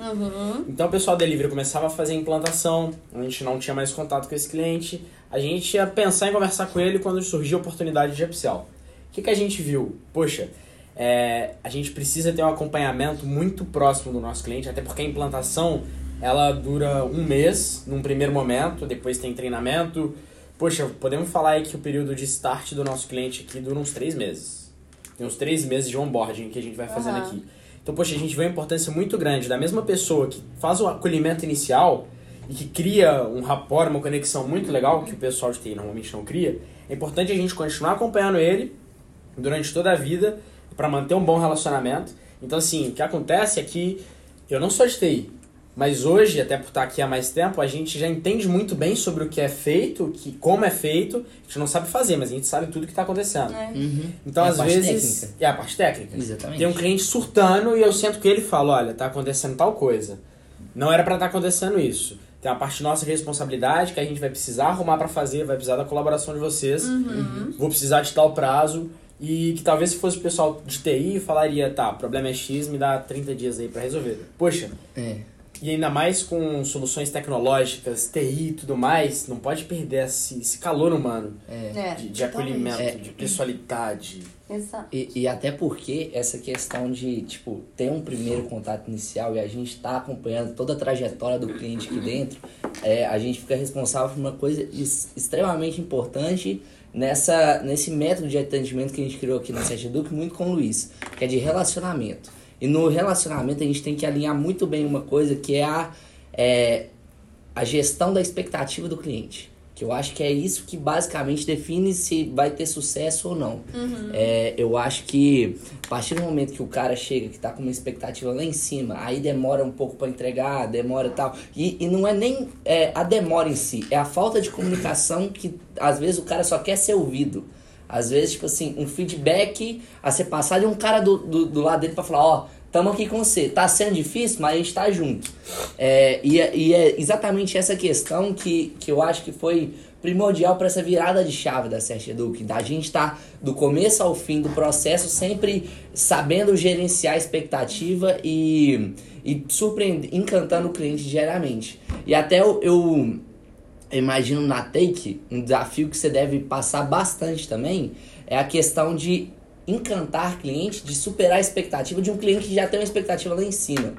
Então o pessoal do delivery começava a fazer implantação, a gente não tinha mais contato com esse cliente, a gente ia pensar em conversar com ele quando surgia a oportunidade de upsell. O que, que a gente viu? Poxa, é, a gente precisa ter um acompanhamento muito próximo do nosso cliente, até porque a implantação ela dura um mês num primeiro momento, depois tem treinamento. Poxa, podemos falar aí que o período de start do nosso cliente aqui dura uns três meses. Tem uns três meses de onboarding que a gente vai fazendo Aham. aqui. Então, poxa, a gente vê a importância muito grande da mesma pessoa que faz o acolhimento inicial e que cria um rapport, uma conexão muito legal, que o pessoal de TI normalmente não cria. É importante a gente continuar acompanhando ele durante toda a vida para manter um bom relacionamento. Então, assim, o que acontece é que eu não sou de TI, mas hoje, até por estar aqui há mais tempo, a gente já entende muito bem sobre o que é feito, que, como é feito. A gente não sabe fazer, mas a gente sabe tudo que está acontecendo. É. Então, É às vezes. técnica. É a parte técnica. Exatamente. Tem um cliente surtando e eu sento com ele e falo: olha, tá acontecendo tal coisa. Não era para estar acontecendo isso. Tem a parte nossa de responsabilidade que a gente vai precisar arrumar para fazer, vai precisar da colaboração de vocês. Vou precisar de tal prazo. E que talvez se fosse o pessoal de TI falaria: tá, problema é X, me dá 30 dias aí para resolver. Poxa, É. e ainda mais com soluções tecnológicas, TI e tudo mais, não pode perder esse, esse calor humano É, de, de totalmente. acolhimento, É. de pessoalidade. exato. E, e até porque essa questão de, tipo, ter um primeiro contato inicial e a gente tá acompanhando toda a trajetória do cliente aqui dentro, é, a gente fica responsável por uma coisa extremamente importante nessa, nesse método de atendimento que a gente criou aqui na Sete Eduque, muito com o Luiz, que é de relacionamento. E no relacionamento a gente tem que alinhar muito bem uma coisa que é a, é, a gestão da expectativa do cliente. Que eu acho que é isso que basicamente define se vai ter sucesso ou não. É, eu acho que a partir do momento que o cara chega, que tá com uma expectativa lá em cima, aí demora um pouco para entregar, demora tal. E, e não é nem é, a demora em si, é a falta de comunicação que às vezes o cara só quer ser ouvido. Às vezes, tipo assim, um feedback a ser passado de um cara do, do, do lado dele pra falar, ó, tamo aqui com você. Tá sendo difícil, mas a gente tá junto. É, e, é- e é exatamente essa questão que, que eu acho que foi primordial para essa virada de chave da Sete Eduque, da gente estar tá, do começo ao fim do processo sempre sabendo gerenciar a expectativa e, e surpreender, encantando o cliente diariamente. E até eu eu imagino na Take, um desafio que você deve passar bastante também é a questão de encantar cliente, de superar a expectativa de um cliente que já tem uma expectativa lá em cima.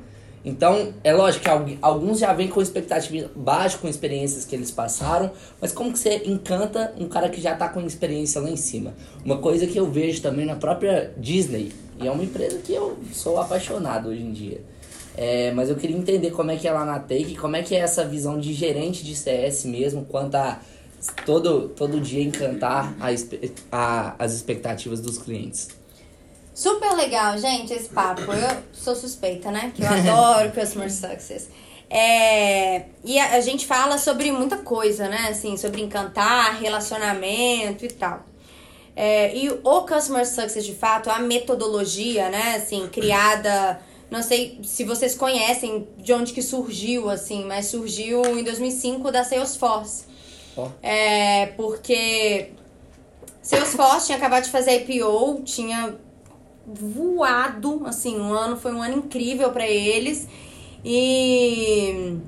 Então, é lógico que algu- alguns já vêm com expectativa baixa, com experiências que eles passaram, mas como que você encanta um cara que já tá com experiência lá em cima? Uma coisa que eu vejo também na própria Disney, e é uma empresa que eu sou apaixonado hoje em dia. É, mas eu queria entender como é que é lá na Take, como é que é essa visão de gerente de CS mesmo, quanto a todo, todo dia encantar a, a- as expectativas dos clientes. Super legal, gente, esse papo. Eu sou suspeita, né? Que eu adoro Customer Success. É, e a, a gente fala sobre muita coisa, né? Assim, sobre encantar, relacionamento e tal. É, e o Customer Success, de fato, a metodologia, né? Assim, criada... Não sei se vocês conhecem de onde que surgiu, assim, mas surgiu em 2005 da Salesforce. Ó. É, porque Salesforce tinha acabado de fazer IPO, tinha voado, assim, um ano foi um ano incrível pra eles. E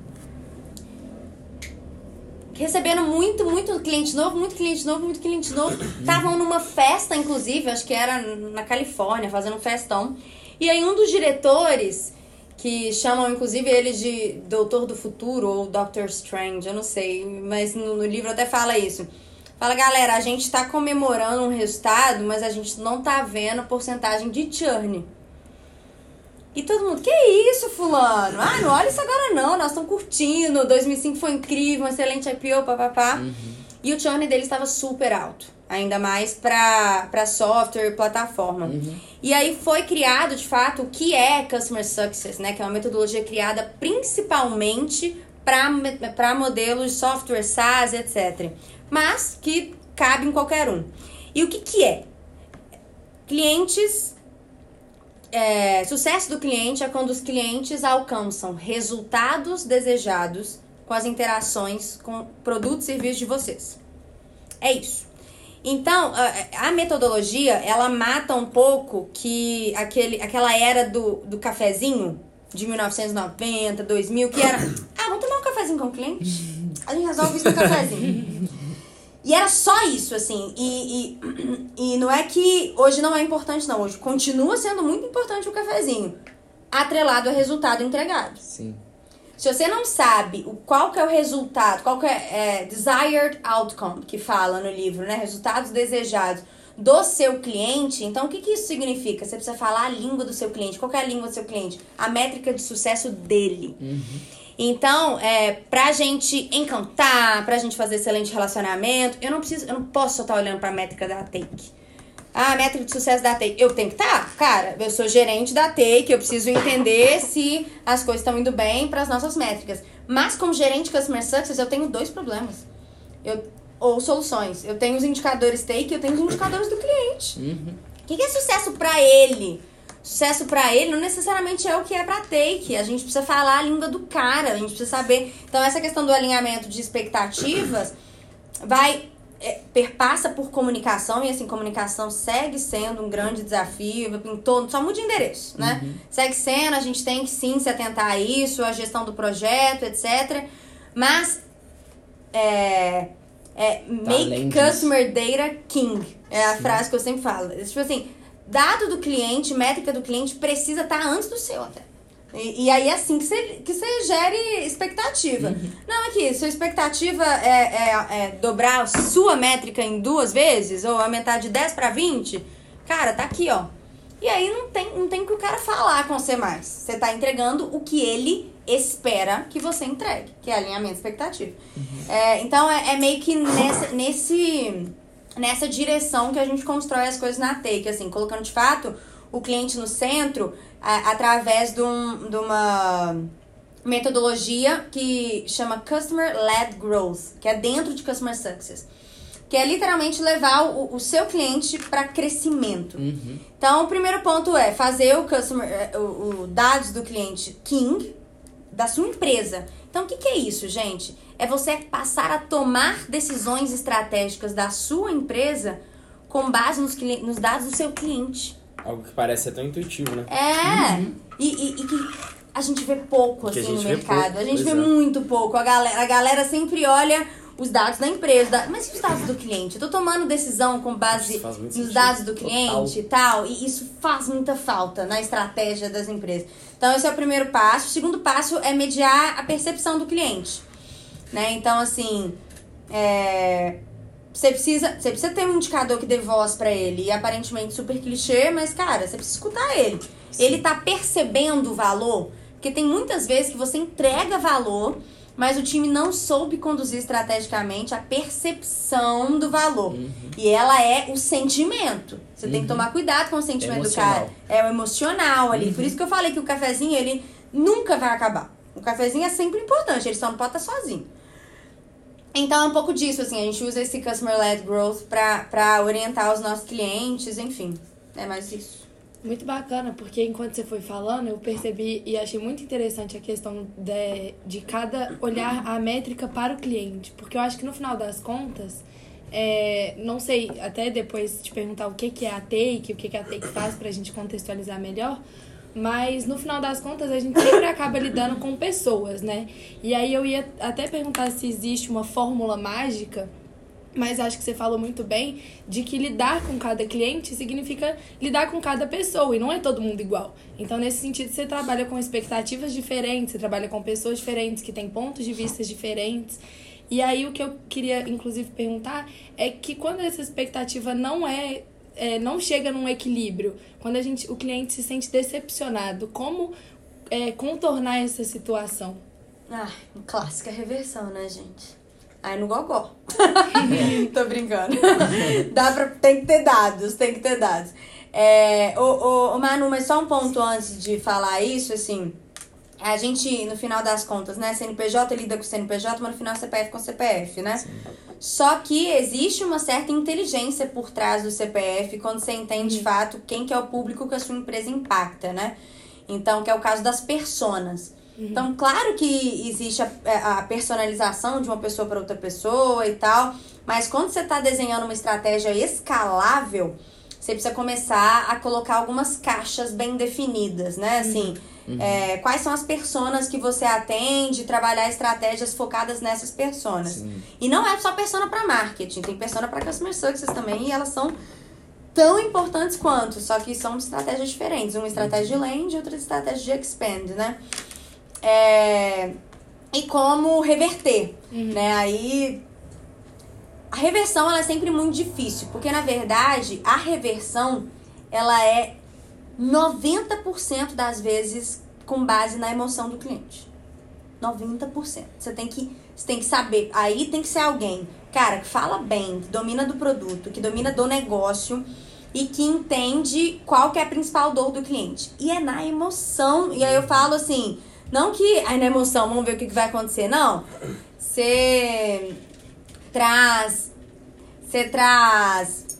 recebendo muito, muito cliente novo, muito cliente novo, muito cliente novo. Estavam numa festa, inclusive, acho que era na Califórnia, fazendo um festão. E aí um dos diretores, que chamam inclusive ele de Doutor do Futuro ou Doctor Strange, eu não sei, mas no, no livro até fala isso. Fala, galera, a gente tá comemorando um resultado, mas a gente não tá vendo porcentagem de churn. E todo mundo, que isso, fulano? Ah, não olha isso agora não, nós estamos curtindo, 2005 foi incrível, um excelente IPO, papapá. Uhum. E o churn dele estava super alto, ainda mais para software e plataforma. Uhum. E aí foi criado, de fato, o que é Customer Success, né? Que é uma metodologia criada principalmente para modelos de software SaaS, etc. Mas que cabe em qualquer um. E o que, que é? Clientes é, sucesso do cliente é quando os clientes alcançam resultados desejados com as interações com produtos e serviços de vocês. É isso. Então, a, a, metodologia, ela mata um pouco que aquele, aquela era do, do cafezinho de 1990, 2000, que era, ah, vamos tomar um cafezinho com o cliente? A gente resolve isso no cafezinho. E era só isso, assim. E, e, e não é que hoje não é importante, não. Hoje continua sendo muito importante o cafezinho. Atrelado ao resultado entregado. Sim. Se você não sabe o, qual que é o resultado, qual que é, é desired outcome, que fala no livro, né? Resultados desejados do seu cliente, então o que, que isso significa? Você precisa falar a língua do seu cliente. Qual é a língua do seu cliente? A métrica de sucesso dele. Uhum. Então, é, pra gente encantar, pra gente fazer excelente relacionamento, eu não preciso, eu não posso só estar olhando pra métrica da Take. Ah, métrica de sucesso da Take. Eu tenho que estar? Tá? Cara, eu sou gerente da Take, eu preciso entender se as coisas estão indo bem para as nossas métricas. Mas como gerente de Customer Success, eu tenho dois problemas. Eu, ou soluções. Eu tenho os indicadores Take e eu tenho os indicadores do cliente. Uhum. O que é sucesso para ele? sucesso para ele não necessariamente é o que é para take. A gente precisa falar a língua do cara, a gente precisa saber. Então, essa questão do alinhamento de expectativas vai. É, perpassa por comunicação, e assim, comunicação segue sendo um grande desafio, pintou, só muda de endereço, né? Uhum. Segue sendo, a gente tem que sim se atentar a isso, a gestão do projeto, etc. Mas é, é make customer data king. É a sim. frase que eu sempre falo. Tipo assim, dado do cliente, métrica do cliente, precisa estar tá antes do seu até. E, e, aí é assim que você, que você gere expectativa. Uhum. Não, aqui, sua expectativa é, é, é, dobrar sua métrica em duas vezes, ou aumentar de 10 para 20, cara, tá aqui, ó. E aí não tem, não tem que o cara falar com você mais. Você tá entregando o que ele espera que você entregue, que é alinhamento expectativa. Uhum. É, então é, é meio que nessa, nesse nessa direção que a gente constrói as coisas na Take, assim, colocando de fato o cliente no centro a, através de, um, de uma metodologia que chama Customer Led Growth, que é dentro de Customer Success. Que é literalmente levar o, o seu cliente para crescimento. Uhum. Então, o primeiro ponto é fazer o customer, eh, o, o dados do cliente king da sua empresa. Então, o que, que é isso, gente? é você passar a tomar decisões estratégicas da sua empresa com base nos, nos dados do seu cliente. Algo que parece ser tão intuitivo, né? É. Uhum. E, e, e, que a gente vê pouco assim no mercado. Pouco, a gente vê é. muito pouco. A galera, a galera sempre olha os dados da empresa. Mas e os dados do cliente? Eu tô tomando decisão com base nos sentido. dados do cliente e tal. E isso faz muita falta na estratégia das empresas. Então, esse é o primeiro passo. O segundo passo é mediar a percepção do cliente né? Então, assim, é, você precisa, você precisa ter um indicador que dê voz para ele. E aparentemente super clichê, mas, cara, você precisa escutar ele. Sim. Ele tá percebendo o valor. Porque tem muitas vezes que você entrega valor, mas o time não soube conduzir estrategicamente a percepção do valor. Uhum. E ela é o sentimento. Você uhum. tem que uhum. tomar cuidado com o sentimento emocional. do cara. É o emocional ali. Uhum. Por isso que eu falei que o cafezinho, ele nunca vai acabar. O cafezinho é sempre importante, ele só não pode estar sozinho. Então é um pouco disso, assim, a gente usa esse Customer Led Growth para orientar os nossos clientes, enfim. É mais isso. Muito bacana, porque enquanto você foi falando, eu percebi e achei muito interessante a questão de, de cada olhar a métrica para o cliente. Porque eu acho que no final das contas, é, não sei, até depois te perguntar o que, que é a Take, o que, que a Take faz para a gente contextualizar melhor, Mas no final das contas a gente sempre acaba lidando com pessoas, né? E aí eu ia até perguntar se existe uma fórmula mágica mas acho que você falou muito bem de que lidar com cada cliente significa lidar com cada pessoa e não é todo mundo igual. Então, nesse sentido, você trabalha com expectativas diferentes, você trabalha com pessoas diferentes que têm pontos de vista diferentes. E aí, o que eu queria, inclusive, perguntar é que quando essa expectativa não é, é não chega num equilíbrio, quando a gente, o cliente se sente decepcionado, como é, contornar essa situação? Ah, clássica reversão, né, gente? Aí no gogó. Tô brincando. Dá pra, tem que ter dados, tem que ter dados. É, o, o, o Manu, mas só um ponto antes de falar isso, assim. A gente, no final das contas, né? CNPJ lida com CNPJ, mas no final CPF com CPF, né? Sim. Só que existe uma certa inteligência por trás do CPF quando você entende de fato quem que é o público que a sua empresa impacta, né? Então, que é o caso das personas. Uhum. Então, claro que existe a, é, a personalização de uma pessoa para outra pessoa e tal, mas quando você está desenhando uma estratégia escalável, você precisa começar a colocar algumas caixas bem definidas, né? Assim, uhum. É, quais são as personas que você atende, trabalhar estratégias focadas nessas personas. Sim. E não é só persona para marketing, tem persona para customer success também, e elas são tão importantes quanto, só que são estratégias diferentes. Uma estratégia de land e outra estratégia de expand, né? É, e como reverter, uhum. né? Aí a reversão ela é sempre muito difícil, porque na verdade a reversão ela é 90% das vezes com base na emoção do cliente. 90%. Você tem que você tem que saber, aí tem que ser alguém, cara, que fala bem, que domina do produto, que domina do negócio e que entende qual que é a principal dor do cliente. E é na emoção. E aí eu falo assim, não que aí na emoção, vamos ver o que, vai acontecer, não. Você traz. Você traz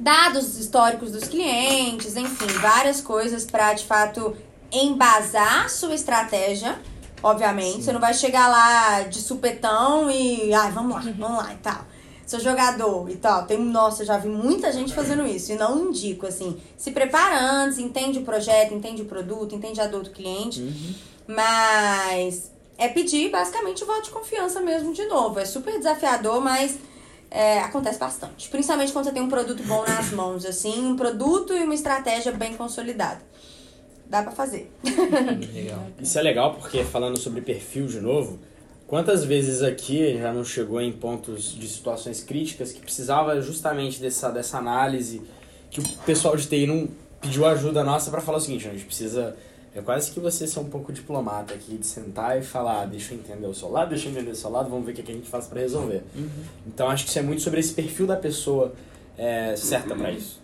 dados históricos dos clientes, enfim, várias coisas para de fato embasar sua estratégia. Obviamente, Sim. você não vai chegar lá de supetão e, ai, vamos lá, vamos lá e tal. Sou jogador e tal. Tem, nossa, já vi muita gente fazendo isso e não indico assim. Se prepara antes, entende o projeto, entende o produto, entende a dor do cliente. Uhum mas é pedir basicamente o voto de confiança mesmo de novo. É super desafiador, mas é, acontece bastante. Principalmente quando você tem um produto bom nas mãos, assim, um produto e uma estratégia bem consolidada. Dá pra fazer. Legal. Isso é legal porque falando sobre perfil de novo, quantas vezes aqui já não chegou em pontos de situações críticas que precisava justamente dessa, dessa análise que o pessoal de TI não pediu ajuda nossa para falar o seguinte, a gente precisa é quase que você ser um pouco diplomata aqui, de sentar e falar, ah, deixa eu entender o seu lado, deixa eu entender o seu lado, vamos ver o que, a gente faz para resolver. Uhum. Então acho que isso é muito sobre esse perfil da pessoa é, certa para isso.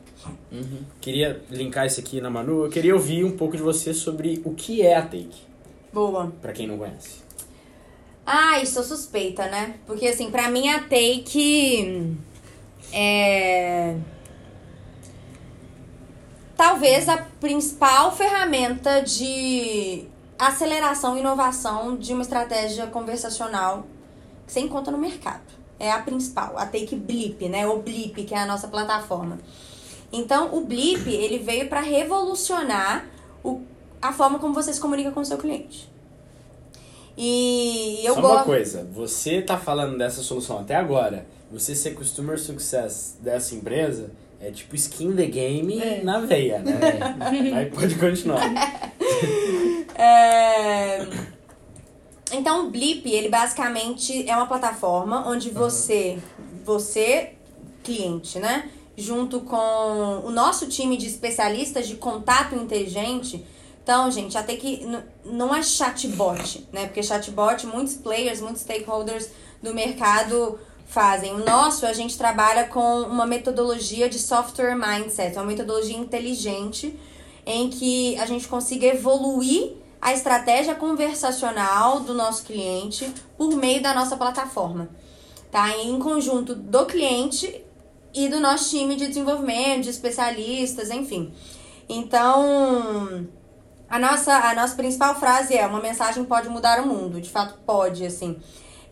Uhum. Queria linkar isso aqui na Manu, eu queria ouvir um pouco de você sobre o que é a Take. Boa. Para quem não conhece. Ah, sou suspeita, né? Porque assim, pra mim a Take é talvez a principal ferramenta de aceleração e inovação de uma estratégia conversacional que você encontra no mercado. É a principal, a Take Blip, né? O Blip, que é a nossa plataforma. Então, o Blip, ele veio para revolucionar o, a forma como você se comunica com o seu cliente. E eu Só uma coisa, você tá falando dessa solução até agora, você ser Customer Success dessa empresa, é tipo skin the game é. na veia, né? Aí pode continuar. É... Então, o Blip, ele basicamente é uma plataforma onde você, uhum. você, cliente, né? Junto com o nosso time de especialistas de contato inteligente. Então, gente, até que não é chatbot, né? Porque chatbot, muitos players, muitos stakeholders do mercado fazem. O nosso, a gente trabalha com uma metodologia de software mindset, uma metodologia inteligente em que a gente consiga evoluir a estratégia conversacional do nosso cliente por meio da nossa plataforma, tá? Em conjunto do cliente e do nosso time de desenvolvimento, de especialistas, enfim. Então, a nossa, a nossa principal frase é: uma mensagem pode mudar o mundo. De fato, pode, assim.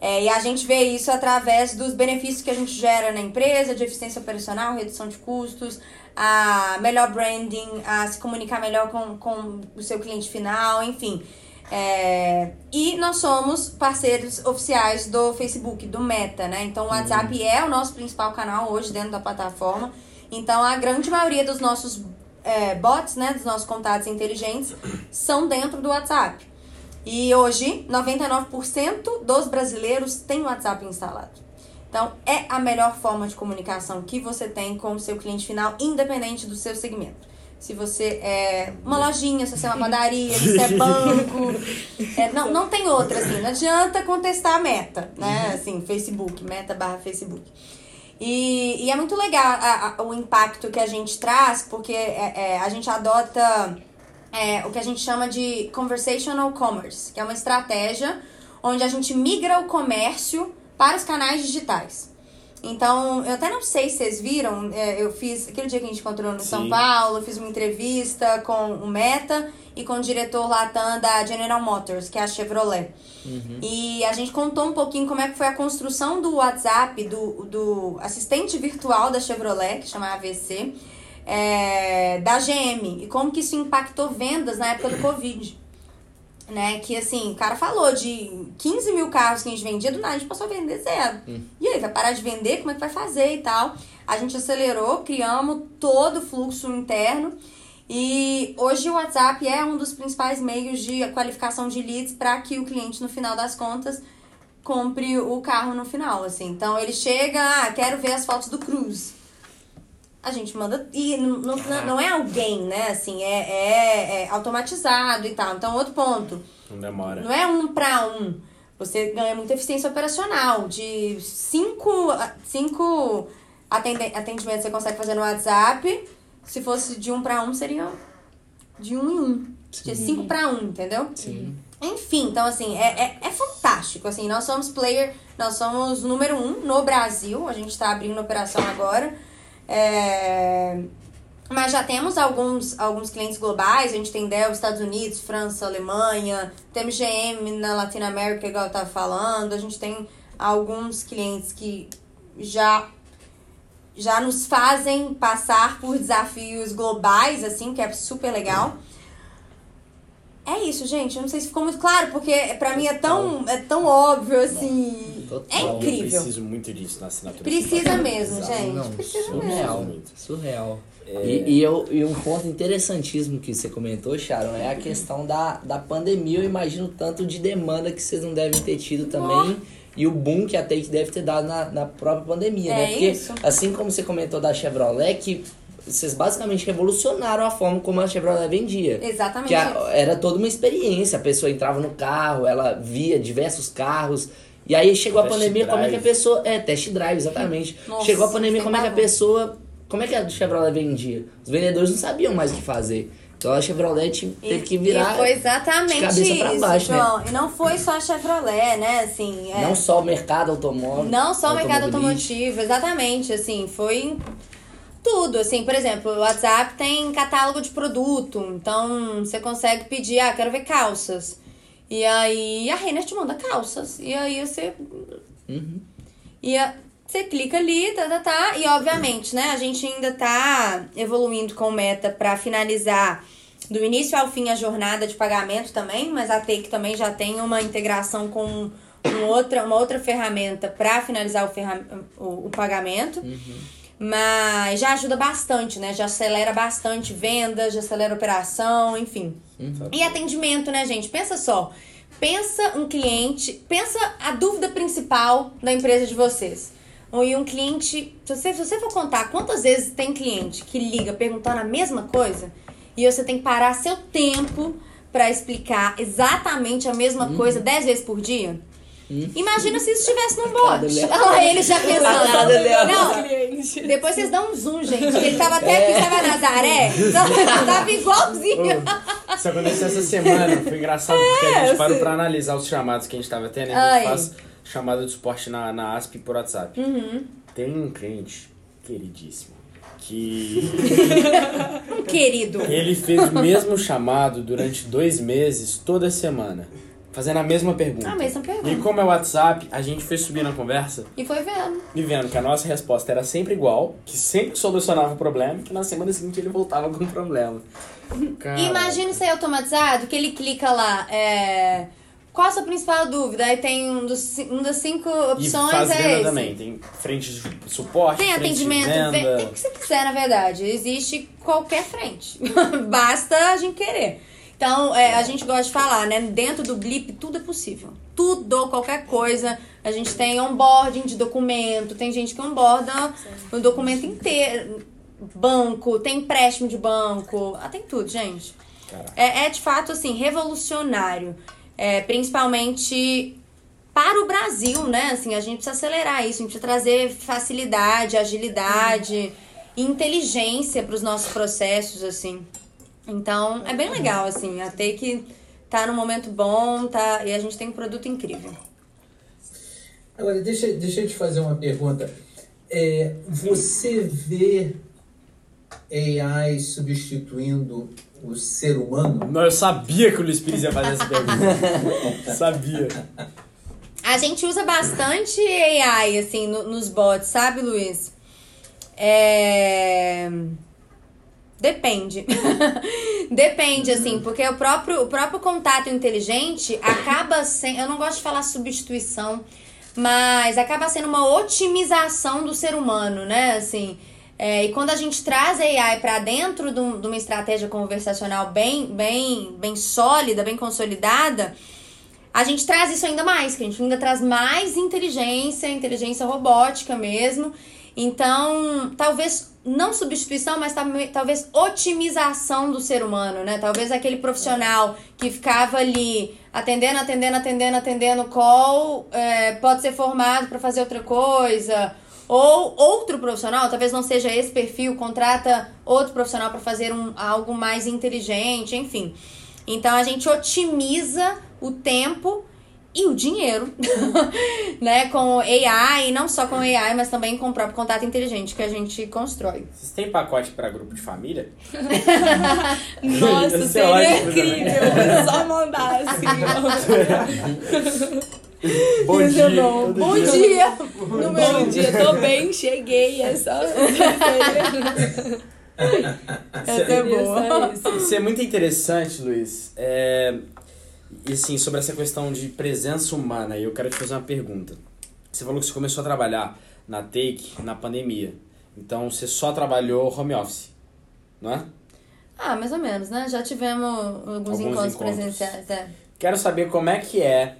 É, e a gente vê isso através dos benefícios que a gente gera na empresa, de eficiência operacional, redução de custos, a melhor branding, a se comunicar melhor com, com o seu cliente final, enfim. É, e nós somos parceiros oficiais do Facebook, do Meta, né? Então o WhatsApp é o nosso principal canal hoje dentro da plataforma. Então a grande maioria dos nossos é, bots, né, dos nossos contatos inteligentes, são dentro do WhatsApp. E hoje, 99% dos brasileiros têm o WhatsApp instalado. Então, é a melhor forma de comunicação que você tem com o seu cliente final, independente do seu segmento. Se você é uma lojinha, se você é uma padaria, se você é banco. É, não, não tem outra, assim. Não adianta contestar a meta, né? Assim, Facebook, meta barra Facebook. E, e é muito legal a, a, o impacto que a gente traz, porque é, é, a gente adota é, o que a gente chama de conversational commerce, que é uma estratégia onde a gente migra o comércio para os canais digitais. Então, eu até não sei se vocês viram, é, eu fiz, aquele dia que a gente encontrou no São Sim. Paulo, eu fiz uma entrevista com o Meta e com o diretor Latam da General Motors, que é a Chevrolet. E a gente contou um pouquinho como é que foi a construção do WhatsApp, do, do assistente virtual da Chevrolet, que chama AVC, é, da GM, e como que isso impactou vendas na época do Covid né? Que assim, o cara falou de 15 mil carros que a gente vendia, do nada a gente passou a vender zero. E aí, vai parar de vender? Como é que vai fazer e tal? A gente acelerou, criamos todo o fluxo interno. E hoje o WhatsApp é um dos principais meios de qualificação de leads para que o cliente, no final das contas, compre o carro no final, assim. Então ele chega, ah, quero ver as fotos do Cruz. A gente manda. E não, não, não é alguém, né? Assim, é, é, é automatizado e tal. Então, outro ponto. Não demora. Não é um para um. Você ganha muita eficiência operacional. De cinco, cinco atende- atendimentos você consegue fazer no WhatsApp. Se fosse de um para um, seria de um em um. De cinco para um, entendeu? Sim. Enfim, então assim, é, é, é fantástico. Assim, nós somos player, nós somos número um no Brasil. A gente tá abrindo operação agora. É, Mas já temos alguns, alguns clientes globais, a gente tem Dell, Estados Unidos, França, Alemanha, temos GM na Latinoamérica, igual eu tava falando, a gente tem alguns clientes que já já nos fazem passar por desafios globais, assim, que é super legal. É isso, gente. Eu não sei se ficou muito claro, porque pra mim é tão, é tão óbvio, assim. Total. É Eu incrível. preciso muito disso na assinatura. Precisa mesmo, gente. Não, Precisa surreal. mesmo. Surreal. E, e, eu, e um ponto interessantíssimo que você comentou, Sharon, é a questão da, da pandemia. Eu imagino tanto de demanda que vocês não devem ter tido também. E o boom que a Take deve ter dado na, na própria pandemia, É né? Porque, isso. assim como você comentou da Chevrolet, que vocês basicamente revolucionaram a forma como a Chevrolet vendia. Exatamente Que a- era toda uma experiência. A pessoa entrava no carro, ela via diversos carros. E aí chegou a Test pandemia, como é que a drive. pessoa. É, test drive, exatamente. Nossa, chegou a pandemia, como é que a pavor. pessoa. Como é que a Chevrolet vendia? Os vendedores não sabiam mais o que fazer. Então a Chevrolet te- teve que virar. E foi exatamente de cabeça pra isso, baixo, né? João. E não foi só a Chevrolet, né? Assim, é, Não só o mercado automóvel. Não só o mercado automotivo, exatamente, assim, foi tudo, assim, por exemplo, o WhatsApp tem catálogo de produto, então você consegue pedir, ah, quero ver calças. E aí a Renner te manda calças. E aí você. Uhum. E a- você clica ali, tá, tá, tá. E obviamente, né, a gente ainda tá evoluindo com meta pra finalizar do início ao fim a jornada de pagamento também, mas a Take também já tem uma integração com um outra, uma outra ferramenta pra finalizar o, ferra- o, o pagamento. Mas já ajuda bastante, né? Já acelera bastante venda, já acelera operação, enfim. E atendimento, né, gente? Pensa só. Pensa um cliente, pensa a dúvida principal da empresa de vocês. E um cliente, se você, se você for contar quantas vezes tem cliente que liga perguntando a mesma coisa, e você tem que parar seu tempo pra explicar exatamente a mesma coisa dez vezes por dia. Imagina se isso estivesse num Cada bot. Léo. Olha lá, ele já pensando. Não, depois vocês dão um zoom, gente. Ele tava até aqui, tava Nazaré. Tava igualzinho. Isso aconteceu essa semana. Foi engraçado porque a gente parou pra analisar os chamados que a gente tava tendo. A Ai. gente faz chamada de suporte na, na ASP por WhatsApp. Uhum. Tem um cliente queridíssimo que Um querido. ele fez o mesmo chamado durante dois meses, toda semana. Fazendo a mesma pergunta. A mesma pergunta. E como é o WhatsApp, a gente foi subindo a conversa E foi vendo. e vendo que a nossa resposta era sempre igual, que sempre solucionava o problema, e que na semana seguinte ele voltava com o problema. Cara, Imagina isso aí automatizado, que ele clica lá, é... Qual a sua principal dúvida? Aí tem um, dos, um das cinco E opções faz é venda esse. também. Tem frente de suporte, Tem frente atendimento, de venda. tem o que você quiser, na verdade. Existe qualquer frente. Basta a gente querer. Então, é, a gente gosta de falar, né? Dentro do Blip, tudo é possível. Tudo, qualquer coisa. A gente tem onboarding de documento, tem gente que onboarda o documento inteiro. Banco, tem empréstimo de banco. Ah, tem tudo, gente. É, é, de fato assim revolucionário, É, principalmente para o Brasil, né? Assim, a gente precisa acelerar isso, a gente precisa trazer facilidade, agilidade, inteligência para os nossos processos, assim. Então, é bem legal, assim, a Take tá num momento bom, tá, e a gente tem um produto incrível. Agora, deixa, deixa eu te fazer uma pergunta. É, você vê AI substituindo o ser humano? Não, eu sabia que o Luiz Pires ia fazer essa pergunta. sabia. A gente usa bastante AI, assim, no- nos bots, sabe, Luiz? É... Depende. Depende, assim, porque o próprio, o próprio contato inteligente acaba sendo. Eu não gosto de falar substituição, mas acaba sendo uma otimização do ser humano, né? Assim. é, e quando a gente traz AI para dentro de, um- de uma estratégia conversacional bem, bem, bem sólida, bem consolidada, a gente traz isso ainda mais, que a gente ainda traz mais inteligência, inteligência robótica mesmo. Então, talvez não substituição, mas talvez otimização do ser humano, né? Talvez aquele profissional que ficava ali atendendo, atendendo, atendendo, atendendo call, é, pode ser formado para fazer outra coisa. Ou outro profissional, talvez não seja esse perfil, contrata outro profissional para fazer um, algo mais inteligente, enfim. Então a gente otimiza o tempo e o dinheiro, né? Com AI, e não só com AI, mas também com o próprio contato inteligente que a gente constrói. Vocês têm pacote pra grupo de família? Nossa, Isso é seria incrível. Só mandar assim. Bom Isso dia. é bom. Bom dia. dia! No meu dia, tô bem, cheguei. É só. Essa é boa. Isso. Isso é muito interessante, Luiz. É, E assim, sobre essa questão de presença humana, eu quero te fazer uma pergunta. Você falou que você começou a trabalhar na Take na pandemia. Então você só trabalhou home office, não é? Ah, mais ou menos, né? Já tivemos alguns, Alguns encontros, encontros. presenciais. É. Quero saber como é que é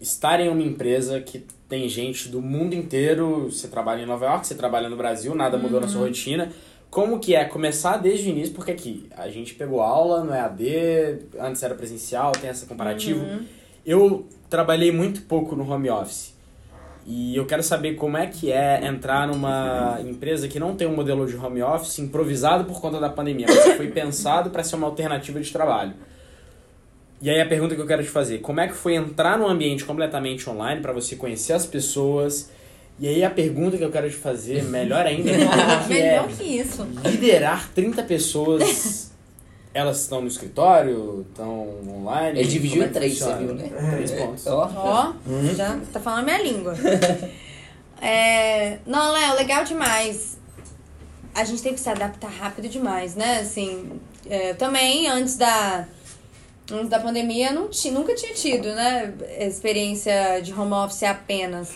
estar em uma empresa que tem gente do mundo inteiro. Você trabalha em Nova York, você trabalha no Brasil, nada mudou na sua rotina. Como que é começar desde o início? Porque aqui a gente pegou aula no EAD, antes era presencial, tem essa comparativo. Eu trabalhei muito pouco no home office. E eu quero saber como é que é entrar numa empresa que não tem um modelo de home office improvisado por conta da pandemia, mas que foi pensado para ser uma alternativa de trabalho. E aí a pergunta que eu quero te fazer, como é que foi entrar num ambiente completamente online para você conhecer as pessoas? E aí a pergunta que eu quero te fazer, melhor ainda, que é Melhor que isso. liderar 30 pessoas? Elas estão no escritório, estão online? Ele dividiu Como é em três, você viu, né? Três pontos. Ó. Ó, já tá falando minha língua. É, não, Léo, legal demais. A gente teve que se adaptar rápido demais, né? Assim, é, também antes da antes da pandemia não ti, nunca tinha tido, né, experiência de home office apenas.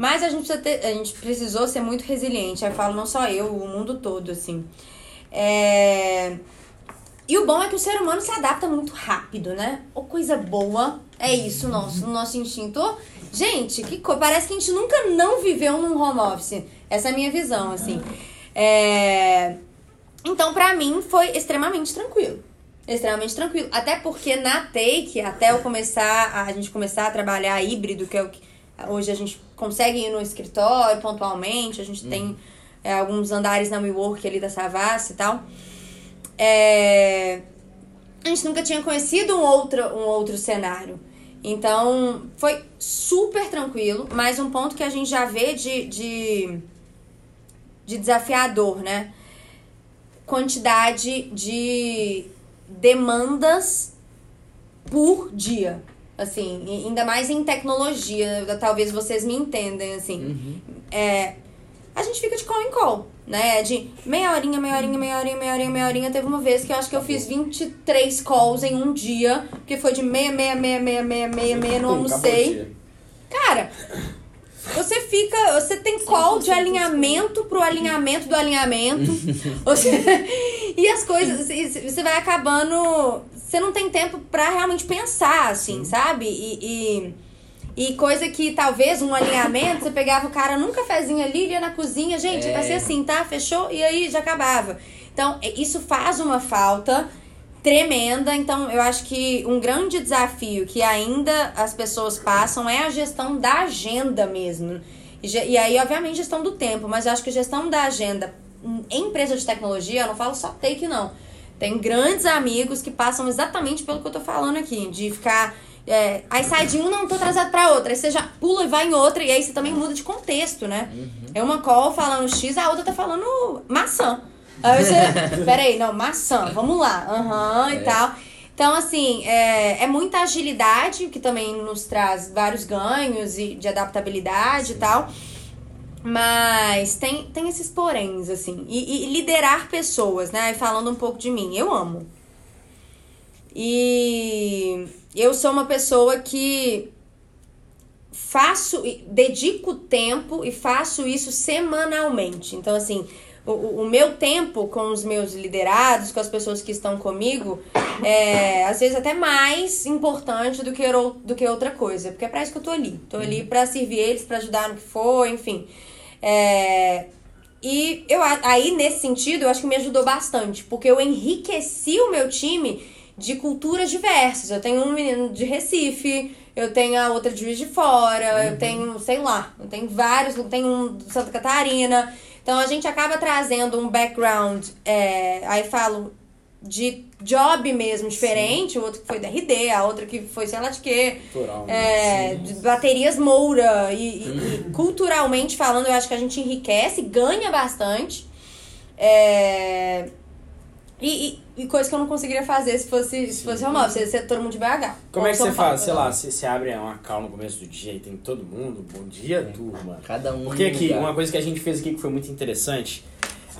Mas a gente, ter- a gente precisou ser muito resiliente. Aí eu falo não só eu, o mundo todo, assim. É, e o bom é que o ser humano se adapta muito rápido, né? Ou coisa boa, é isso nosso, nosso instinto. Gente, que co... parece que a gente nunca não viveu num home office. Essa é a minha visão, assim. É... Então, pra mim, foi extremamente tranquilo. Extremamente tranquilo. Até porque na Take, até eu começar, a a gente começar a trabalhar híbrido, que é o que hoje a gente consegue ir no escritório pontualmente, a gente tem é, alguns andares na WeWork ali da Savassi e tal. É, a gente nunca tinha conhecido um outro, um outro cenário. Então, foi super tranquilo. Mas um ponto que a gente já vê de, de, de desafiador, né? Quantidade de demandas por dia. Assim, ainda mais em tecnologia, talvez vocês me entendem, assim. É, a gente fica de call em call, né? De meia horinha, meia horinha, meia horinha, meia horinha, meia horinha. Teve uma vez que eu acho que eu fiz 23 calls em um dia, porque foi de meia, meia, meia, meia, meia, meia, meia, não almocei. Cara, você fica. Você tem call de alinhamento pro alinhamento do alinhamento. Você- e as coisas. Você vai acabando. Você não tem tempo pra realmente pensar, assim, sabe? E. e e coisa que talvez um alinhamento, você pegava o cara num cafezinho ali, ia na cozinha, gente, É. vai ser assim, tá? Fechou? E aí já acabava. Então, é- isso faz uma falta tremenda. Então, eu acho que um grande desafio que ainda as pessoas passam é a gestão da agenda mesmo. E, e aí, obviamente, gestão do tempo, mas eu acho que gestão da agenda em empresa de tecnologia, eu não falo só take, não. Tem grandes amigos que passam exatamente pelo que eu tô falando aqui, de ficar. é, aí sai de um, não tô atrasado pra outra. Aí você já pula e vai em outra, e aí você também muda de contexto, né? É uma call falando X, a outra tá falando maçã. Aí você. Peraí, não, maçã, vamos lá. Aham e tal. Então, assim, é, é muita agilidade, que também nos traz vários ganhos e de adaptabilidade e tal. Mas tem, tem esses poréns, assim. E, e liderar pessoas, né? Falando um pouco de mim, eu amo. E eu sou uma pessoa que faço, dedico tempo e faço isso semanalmente. Então, assim, o- o, meu tempo com os meus liderados, com as pessoas que estão comigo, é às vezes até mais importante do que, do que outra coisa. Porque é pra isso que eu tô ali. Tô ali pra servir eles, pra ajudar no que for, enfim. É, e eu, aí, nesse sentido, eu acho que me ajudou bastante, porque eu enriqueci o meu time de culturas diversas. Eu tenho um menino de Recife, eu tenho a outra de Juiz de Fora, eu tenho, sei lá, eu tenho vários, eu tenho um de Santa Catarina. Então a gente acaba trazendo um background, é, aí falo de job mesmo diferente, o outro que foi da RD, a outra que foi sei lá de quê. Cultural, É, de baterias Moura e, e- e culturalmente falando, eu acho que a gente enriquece, ganha bastante. É, e, e, e coisa que eu não conseguiria fazer se fosse, se fosse home office, ser todo mundo de BH. Como é que você faz? Sei lá, você, você abre uma call no começo do dia e tem todo mundo. Bom dia, turma. Cada um. Porque aqui, lugar. uma coisa que a gente fez aqui que foi muito interessante,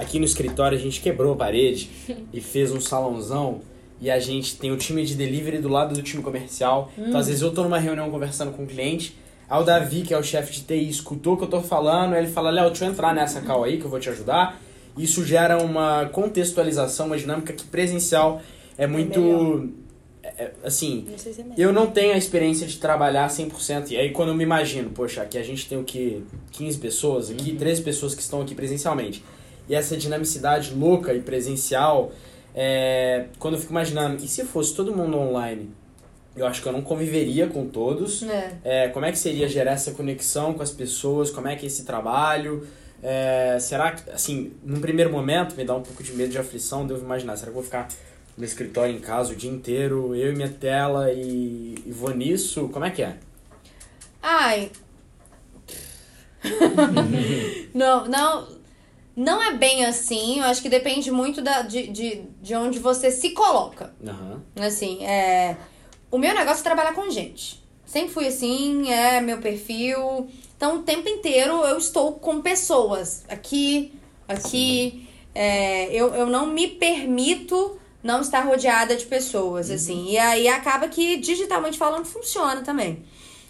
aqui no escritório a gente quebrou a parede e fez um salãozão e a gente tem o time de delivery do lado do time comercial. Então, às vezes eu tô numa reunião conversando com o cliente, aí o Davi, que é o chefe de TI, escutou o que eu tô falando, aí ele fala, Léo, deixa eu entrar nessa call aí que eu vou te ajudar. Isso gera uma contextualização, uma dinâmica que presencial é muito... é- é, assim, Não se é eu não tenho a experiência de trabalhar 100%. E aí, quando eu me imagino, poxa, aqui a gente tem o que? 15 pessoas aqui, 13 pessoas que estão aqui presencialmente. E essa dinamicidade louca e presencial, é, quando eu fico imaginando, e se fosse todo mundo online? Eu acho que eu não conviveria com todos. É. É, como é que seria gerar essa conexão com as pessoas? Como é que é esse trabalho? É, será que, assim, num primeiro momento, me dá um pouco de medo de aflição, devo imaginar, será que eu vou ficar no escritório em casa o dia inteiro, eu e minha tela e, e vou nisso? Como é que é? Ai. não, não. Não é bem assim. Eu acho que depende muito da, de, de, de onde você se coloca. Aham. Assim, é. O meu negócio é trabalhar com gente. Sempre fui assim, é meu perfil. Então, o tempo inteiro eu estou com pessoas. Aqui, aqui. É, eu, eu não me permito não estar rodeada de pessoas, assim. E aí acaba que, digitalmente falando, funciona também.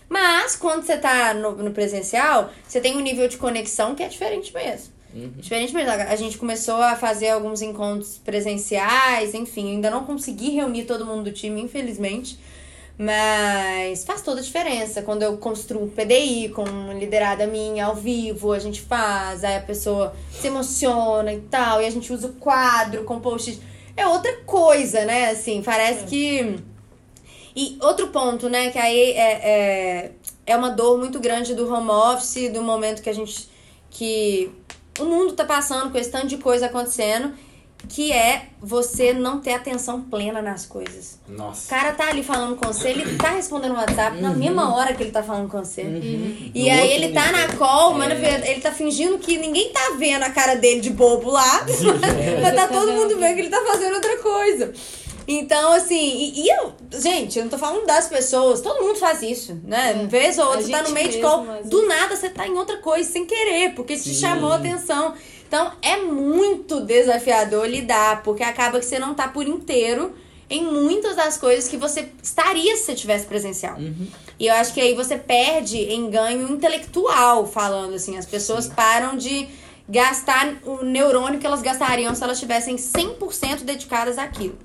Mas, quando você tá no, no presencial, você tem um nível de conexão que é diferente mesmo. Diferente mesmo. A gente começou a fazer alguns encontros presenciais, enfim, ainda não consegui reunir todo mundo do time, infelizmente. Mas faz toda a diferença. Quando eu construo um PDI com uma liderada minha ao vivo, a gente faz, aí a pessoa se emociona e tal, e a gente usa o quadro com post É outra coisa, né? Assim, parece que. E outro ponto, né, que aí é, é, é uma dor muito grande do home office, do momento que a gente. que o mundo tá passando com esse tanto de coisa acontecendo, que é você não ter atenção plena nas coisas. O Nossa. cara tá ali falando com você, ele tá respondendo o WhatsApp na mesma hora que ele tá falando com você. Uhum. E No aí ele tá na nível. call, mas É. na verdade ele tá fingindo que ninguém tá vendo a cara dele de bobo lá. mas tá todo mundo vendo que ele tá fazendo outra coisa. Então, assim, e, e eu, gente, eu não tô falando das pessoas, todo mundo faz isso, né? É. Vez ou outra, você tá no meio de call, do nada você tá em outra coisa, sem querer, porque te Sim. chamou a atenção. Então, é muito desafiador lidar, porque acaba que você não tá por inteiro em muitas das coisas que você estaria se você tivesse presencial. E eu acho que aí você perde em ganho intelectual, falando assim. As pessoas param de gastar o neurônio que elas gastariam se elas estivessem 100% dedicadas àquilo.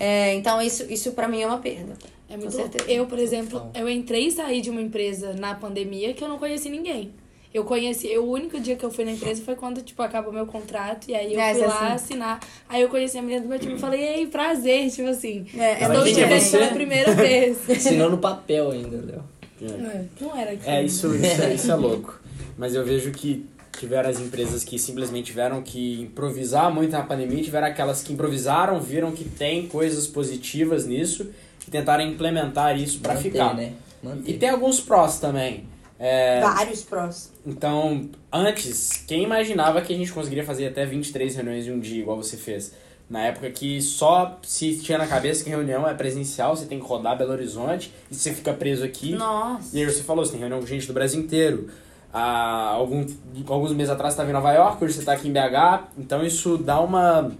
É, então, isso, isso para mim é uma perda. É muito Com louco. certeza. Eu, por exemplo, eu entrei e saí de uma empresa na pandemia que eu não conheci ninguém. Eu conheci, eu, o único dia que eu fui na empresa foi quando, tipo, acabou meu contrato, e aí eu É, fui você lá assim. assinar. Aí eu conheci a menina do meu time e falei, ei, prazer, tipo assim. É, é estou te é vendo você? pela primeira vez. Assinou no papel ainda, Léo. É, não era aquilo. É, isso, isso, é, isso é louco. Mas eu vejo que tiveram as empresas que simplesmente tiveram que improvisar muito na pandemia, tiveram aquelas que improvisaram, viram que tem coisas positivas nisso e tentaram implementar isso pra Manter, ficar. né? Manter. E tem alguns prós também. É, Vários prós. então, antes, quem imaginava que a gente conseguiria fazer até 23 reuniões em um dia, igual você fez? Na época que só se tinha na cabeça que reunião é presencial, você tem que rodar Belo Horizonte e você fica preso aqui. Nossa. E aí você falou, você tem reunião com gente do Brasil inteiro. Há algum, alguns meses atrás você estava em Nova York, hoje você está aqui em BH. Então isso dá uma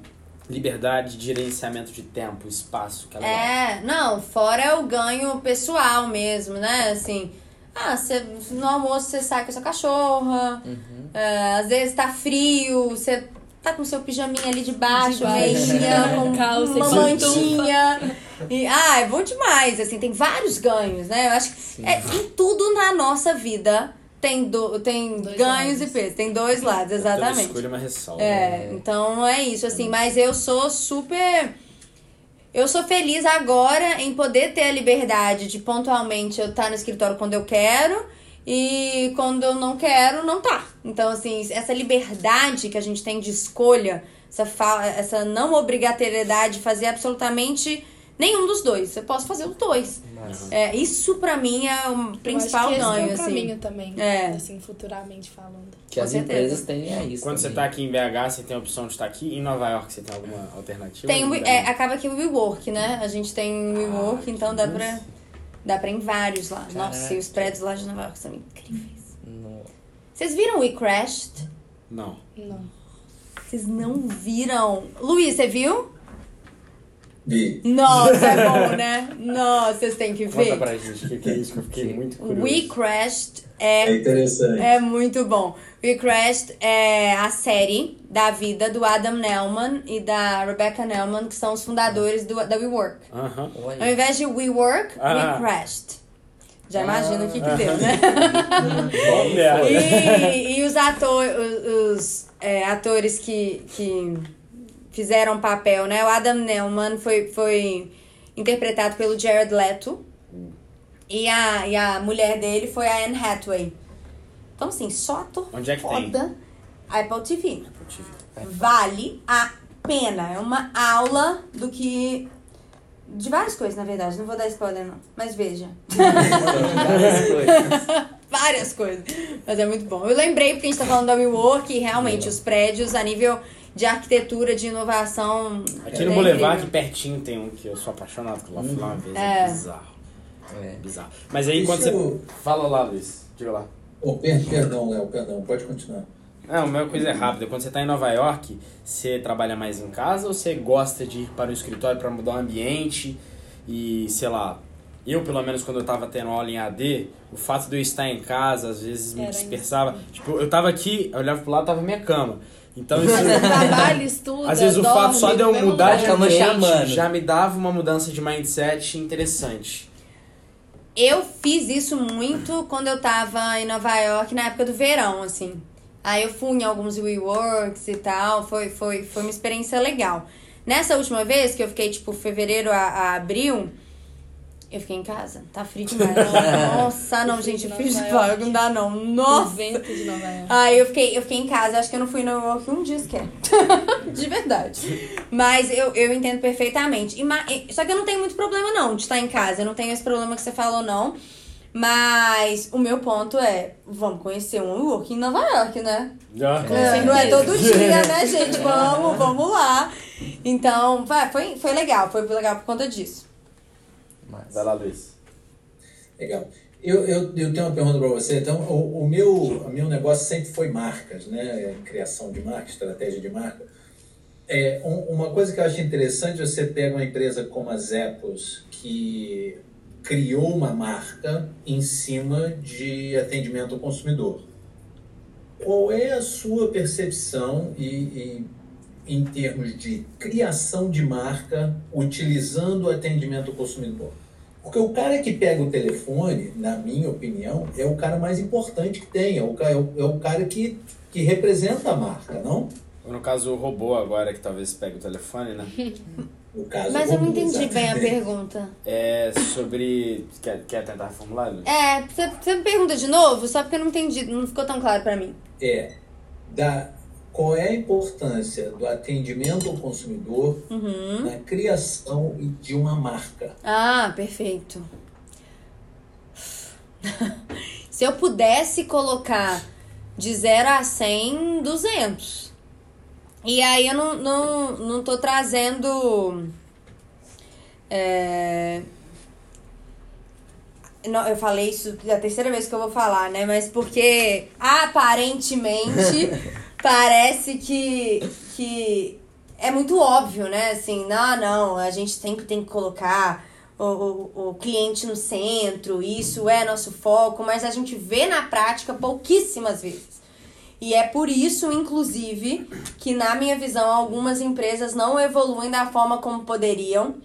liberdade de gerenciamento de tempo, espaço. Que é legal. É, não, fora o ganho pessoal mesmo, né? Assim, ah, você, no almoço você sai com a sua cachorra, é, às vezes tá frio, você tá com seu pijaminha ali de baixo, De baixo. meinha, com Calça uma mantinha. E, ah, é bom demais, assim, tem vários ganhos, né? Eu acho que é, em tudo na nossa vida tem, do, tem Dois ganhos lados. e perdas, tem dois lados, Toda exatamente. escolha é uma ressalva. É, então é isso, assim, mas eu sou super. Eu sou feliz agora em poder ter a liberdade de pontualmente eu estar no escritório quando eu quero e quando eu não quero, não tá. Então, assim, essa liberdade que a gente tem de escolha, essa, fa- essa não obrigatoriedade de fazer absolutamente nenhum dos dois. Eu posso fazer os dois. É, isso pra mim é o principal que esse ganho, é o assim. caminho também, É. assim, futuramente falando. Que Com as certeza. empresas têm é isso. Quando você também. está aqui em BH, você tem a opção de estar aqui. Em Nova York, você tem alguma alternativa? Tem, o- é, acaba que o WeWork, né? A gente tem o WeWork, então dá pra, dá pra ir em vários lá. Nossa, e os prédios lá de Nova York são incríveis. No- Vocês viram We Crashed? Não. Não. Vocês não viram? Luiz, você viu? Vi. Nossa, é bom, né? Nossa, vocês têm que Conta ver. pra gente o que, que é isso que eu fiquei muito curioso. We Crashed É é, interessante. é muito bom. We Crashed é a série da vida do Adam Nelman e da Rebecca Nelman, que são os fundadores do, da WeWork. Aham. Ao Olha. invés de We Work, Ah. We Crashed. Já imagina o que que deu, né? E, e os, ator, os, os, é, atores que, que fizeram papel, né? O Adam Neumann foi, foi interpretado pelo Jared Leto. E a, e a mulher dele foi a Anne Hathaway. Então, assim, só ator Onde é que tem? foda. Apple TV. Vale a pena. É uma aula do que... De várias coisas, na verdade. Não vou dar spoiler, não. Mas veja. Várias coisas. Várias coisas. Mas é muito bom. Eu lembrei porque a gente tá falando da WeWork e realmente os prédios a nível de arquitetura, de inovação. Aqui no é Boulevard, aqui pertinho, tem um que eu sou apaixonado, que eu lá fui lá uma vez. É. É bizarro. É. Bizarro. Mas aí quando você. Fala lá, Luiz. Diga lá. Oh, per- perdão, Léo, perdão. Pode continuar. Não, a minha coisa é rápida. Quando você tá em Nova York, você trabalha mais em casa ou você gosta de ir para o escritório para mudar o ambiente? E, sei lá, eu, pelo menos, quando eu tava tendo aula em AD, o fato de eu estar em casa, às vezes me Era dispersava. Tipo, eu tava aqui, eu olhava pro lado, tava minha cama. Então isso. Trabalha, estuda, Às vezes o fato só de eu mudar de ambiente já me dava uma mudança de mindset interessante. Eu fiz isso muito quando eu tava em Nova York na época do verão, assim. Aí eu fui em alguns WeWorks e tal, foi, foi, foi uma experiência legal. Nessa última vez, que eu fiquei, tipo, fevereiro a, a abril, eu fiquei em casa. Tá frio demais. Nossa, não, O gente, frio de Nova fora, York. não dá não. O Nossa! vento de Nova York. Aí eu fiquei, eu fiquei em casa, acho que eu não fui no New York um dia sequer. de verdade. Mas eu, eu entendo perfeitamente. E só que eu não tenho muito problema, não, de estar em casa. Eu não tenho esse problema que você falou, não. Mas o meu ponto é, vamos conhecer um New York em Nova York, né? Já, Com É, não é todo dia, né, gente? Vamos, vamos lá. Então, foi, foi legal, foi legal por conta disso. Mas... Vai lá, Luiz. Legal. Eu, eu, eu tenho uma pergunta para você. Então, o, o meu, o meu negócio sempre foi marcas, né? Criação de marca, estratégia de marca. É, um, uma coisa que eu acho interessante, você pega uma empresa como a Zappos, que criou uma marca em cima de atendimento ao consumidor. Qual é a sua percepção e, e em termos de criação de marca utilizando o atendimento ao consumidor? Porque o cara que pega o telefone, na minha opinião, é o cara mais importante que tem, é o, é o, é o cara que, que representa a marca, não? No caso, o robô agora que talvez pegue o telefone, né? Caso, Mas eu não entendi bem a exatamente. pergunta. É sobre. Quer, quer tentar reformular, Luiz? É, você, você me pergunta de novo, só porque eu não entendi, não ficou tão claro pra mim. É da, qual é a importância do atendimento ao consumidor Uhum. na criação de uma marca? Ah, perfeito. Se eu pudesse colocar de 0 a 100, 200. E aí eu não, não, não tô trazendo. É... Não, eu falei isso é a terceira vez que eu vou falar, né? Mas porque aparentemente parece que, que é muito óbvio, né? Assim, não, não, a gente sempre tem que colocar o, o, o cliente no centro, isso é nosso foco, mas a gente vê na prática pouquíssimas vezes. E é por isso, inclusive, que na minha visão algumas empresas não evoluem da forma como poderiam,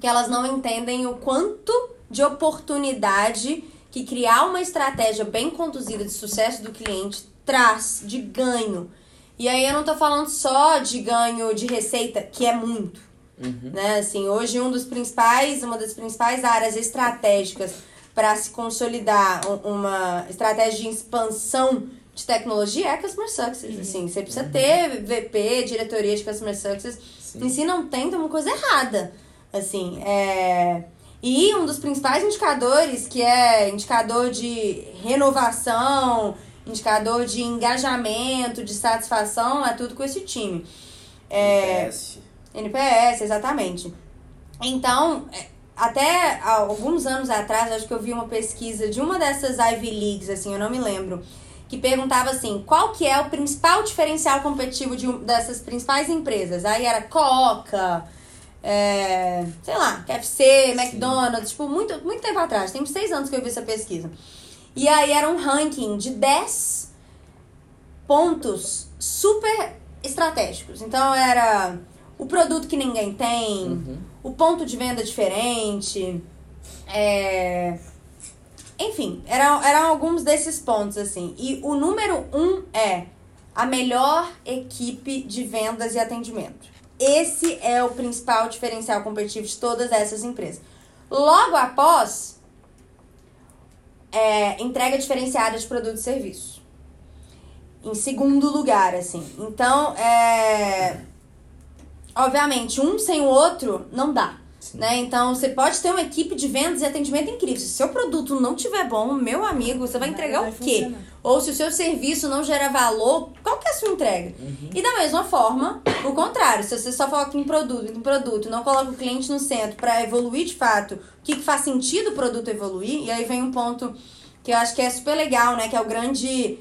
que elas não entendem o quanto de oportunidade que criar uma estratégia bem conduzida de sucesso do cliente traz de ganho. E aí eu não tô falando só de ganho de receita, que é muito. Né? Assim, hoje um dos principais, uma das principais áreas estratégicas para se consolidar um- uma estratégia de expansão de tecnologia é Customer Success. Assim, você precisa ter VP, diretoria de Customer Success. Em si não tem, tem uma coisa errada. Assim, é... E um dos principais indicadores, que é indicador de renovação, indicador de engajamento, de satisfação, é tudo com esse time. É, PS. NPS, exatamente. Então, é, até alguns anos atrás, acho que eu vi uma pesquisa de uma dessas Ivy Leagues, assim, eu não me lembro, que perguntava assim, qual que é o principal diferencial competitivo de um- dessas principais empresas? Aí era Coca, é, sei lá, KFC, McDonald's, tipo, muito, muito tempo atrás, tem seis anos que eu vi essa pesquisa. E aí era um ranking de 10 pontos super estratégicos. Então era o produto que ninguém tem, o ponto de venda diferente, é... enfim, eram, eram alguns desses pontos assim. E o número um é a melhor equipe de vendas e atendimento. Esse é o principal diferencial competitivo de todas essas empresas. Logo após, é, entrega diferenciada de produto e serviço. Em segundo lugar, assim. Então, é, obviamente, um sem o outro não dá. Né? Então, você pode ter uma equipe de vendas e atendimento incrível. Se o seu produto não tiver bom, meu amigo, você vai entregar vai o quê? funcionar. Ou se o seu serviço não gera valor, qual que é a sua entrega? E da mesma forma, o contrário, se você só foca em produto, em produto, não coloca o cliente no centro para evoluir de fato, o que, que faz sentido o produto evoluir, e aí vem um ponto que eu acho que é super legal, né? Que é o grande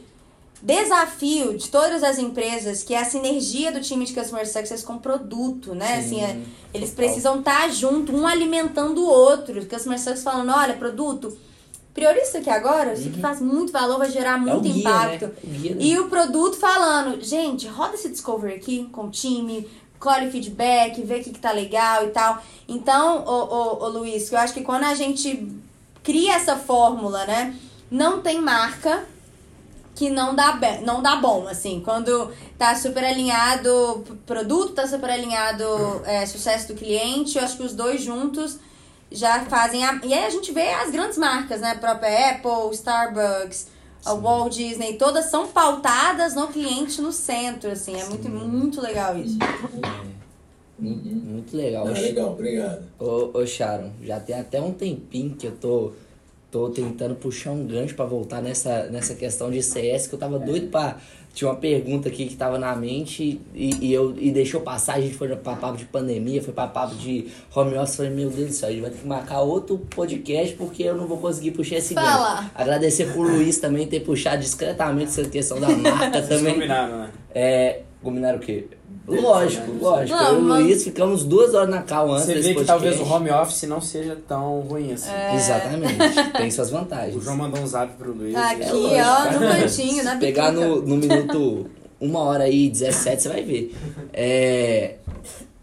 desafio de todas as empresas, que é a sinergia do time de Customer Success com o produto, né? Assim, é- eles precisam estar junto, um alimentando o outro. O Customer Success falando, olha, produto, prioriza isso aqui agora, isso aqui faz muito valor, vai gerar É muito guia, impacto. né? O guia, né? E o produto falando, gente, roda esse discovery aqui com o time, colhe feedback, vê o que, que tá legal e tal. Então, ô, ô, ô Luiz, eu acho que quando a gente cria essa fórmula, né, não tem marca que não dá, não dá bom, assim. Quando tá super alinhado p- produto, tá super alinhado é, sucesso do cliente, eu acho que os dois juntos já fazem a... E aí a gente vê as grandes marcas, né? A própria Apple, Starbucks, a Walt Disney, todas são pautadas no cliente no centro, assim. É muito, muito legal isso. Uhum. Muito legal. Ah, legal, obrigado. Ô, ô Sharon, já tem até um tempinho que eu tô tô tentando puxar um gancho pra voltar nessa, nessa questão de CS, que eu tava doido pra. Tinha uma pergunta aqui que tava na mente e, e, eu, e deixou passar. A gente foi pra papo de pandemia, foi pra papo de home office. Falei, meu Deus do céu, a gente vai ter que marcar outro podcast porque eu não vou conseguir puxar esse Fala. gancho. Agradecer pro Luiz também ter puxado discretamente essa questão da marca Vocês também. combinaram, né? É. Combinaram o quê? Lógico, lógico. Não, eu e o mas- Luiz ficamos duas horas na cal antes Você desse vê que podcast. talvez o home office não seja tão ruim assim. Exatamente. Tem suas O vantagens. João mandou um zap pro Luiz. Aqui, e- lógico. ó, no cantinho, na Se pegar no, no minuto uma hora e 17, você vai ver. É,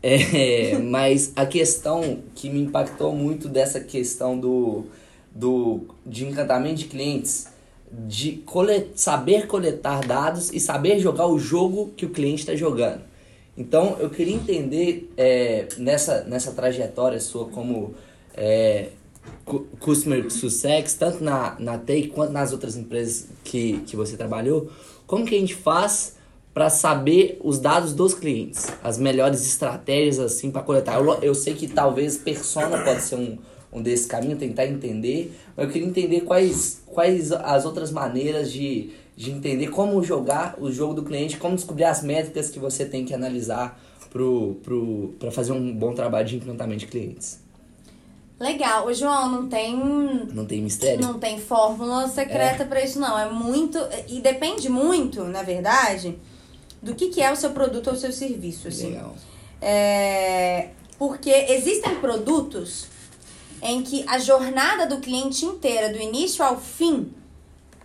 é, mas a questão que me impactou muito dessa questão do, do de encantamento de clientes, de cole, saber coletar dados e saber jogar o jogo que o cliente está jogando. Então, eu queria entender é, nessa, nessa trajetória sua como é, cu- Customer Success, tanto na, na Take quanto nas outras empresas que, que você trabalhou, como que a gente faz para saber os dados dos clientes, as melhores estratégias assim para coletar. Eu, eu sei que talvez persona pode ser um, um desse caminho, tentar entender, mas eu queria entender quais, quais as outras maneiras de, de entender como jogar o jogo do cliente, como descobrir as métricas que você tem que analisar para fazer um bom trabalho de encantamento de clientes. Legal. O João, não tem Não tem mistério? Não tem fórmula secreta pra isso, não. É muito. E depende muito, na verdade, do que, que é o seu produto ou o seu serviço. Assim. Legal. É, porque existem produtos em que a jornada do cliente inteira, do início ao fim,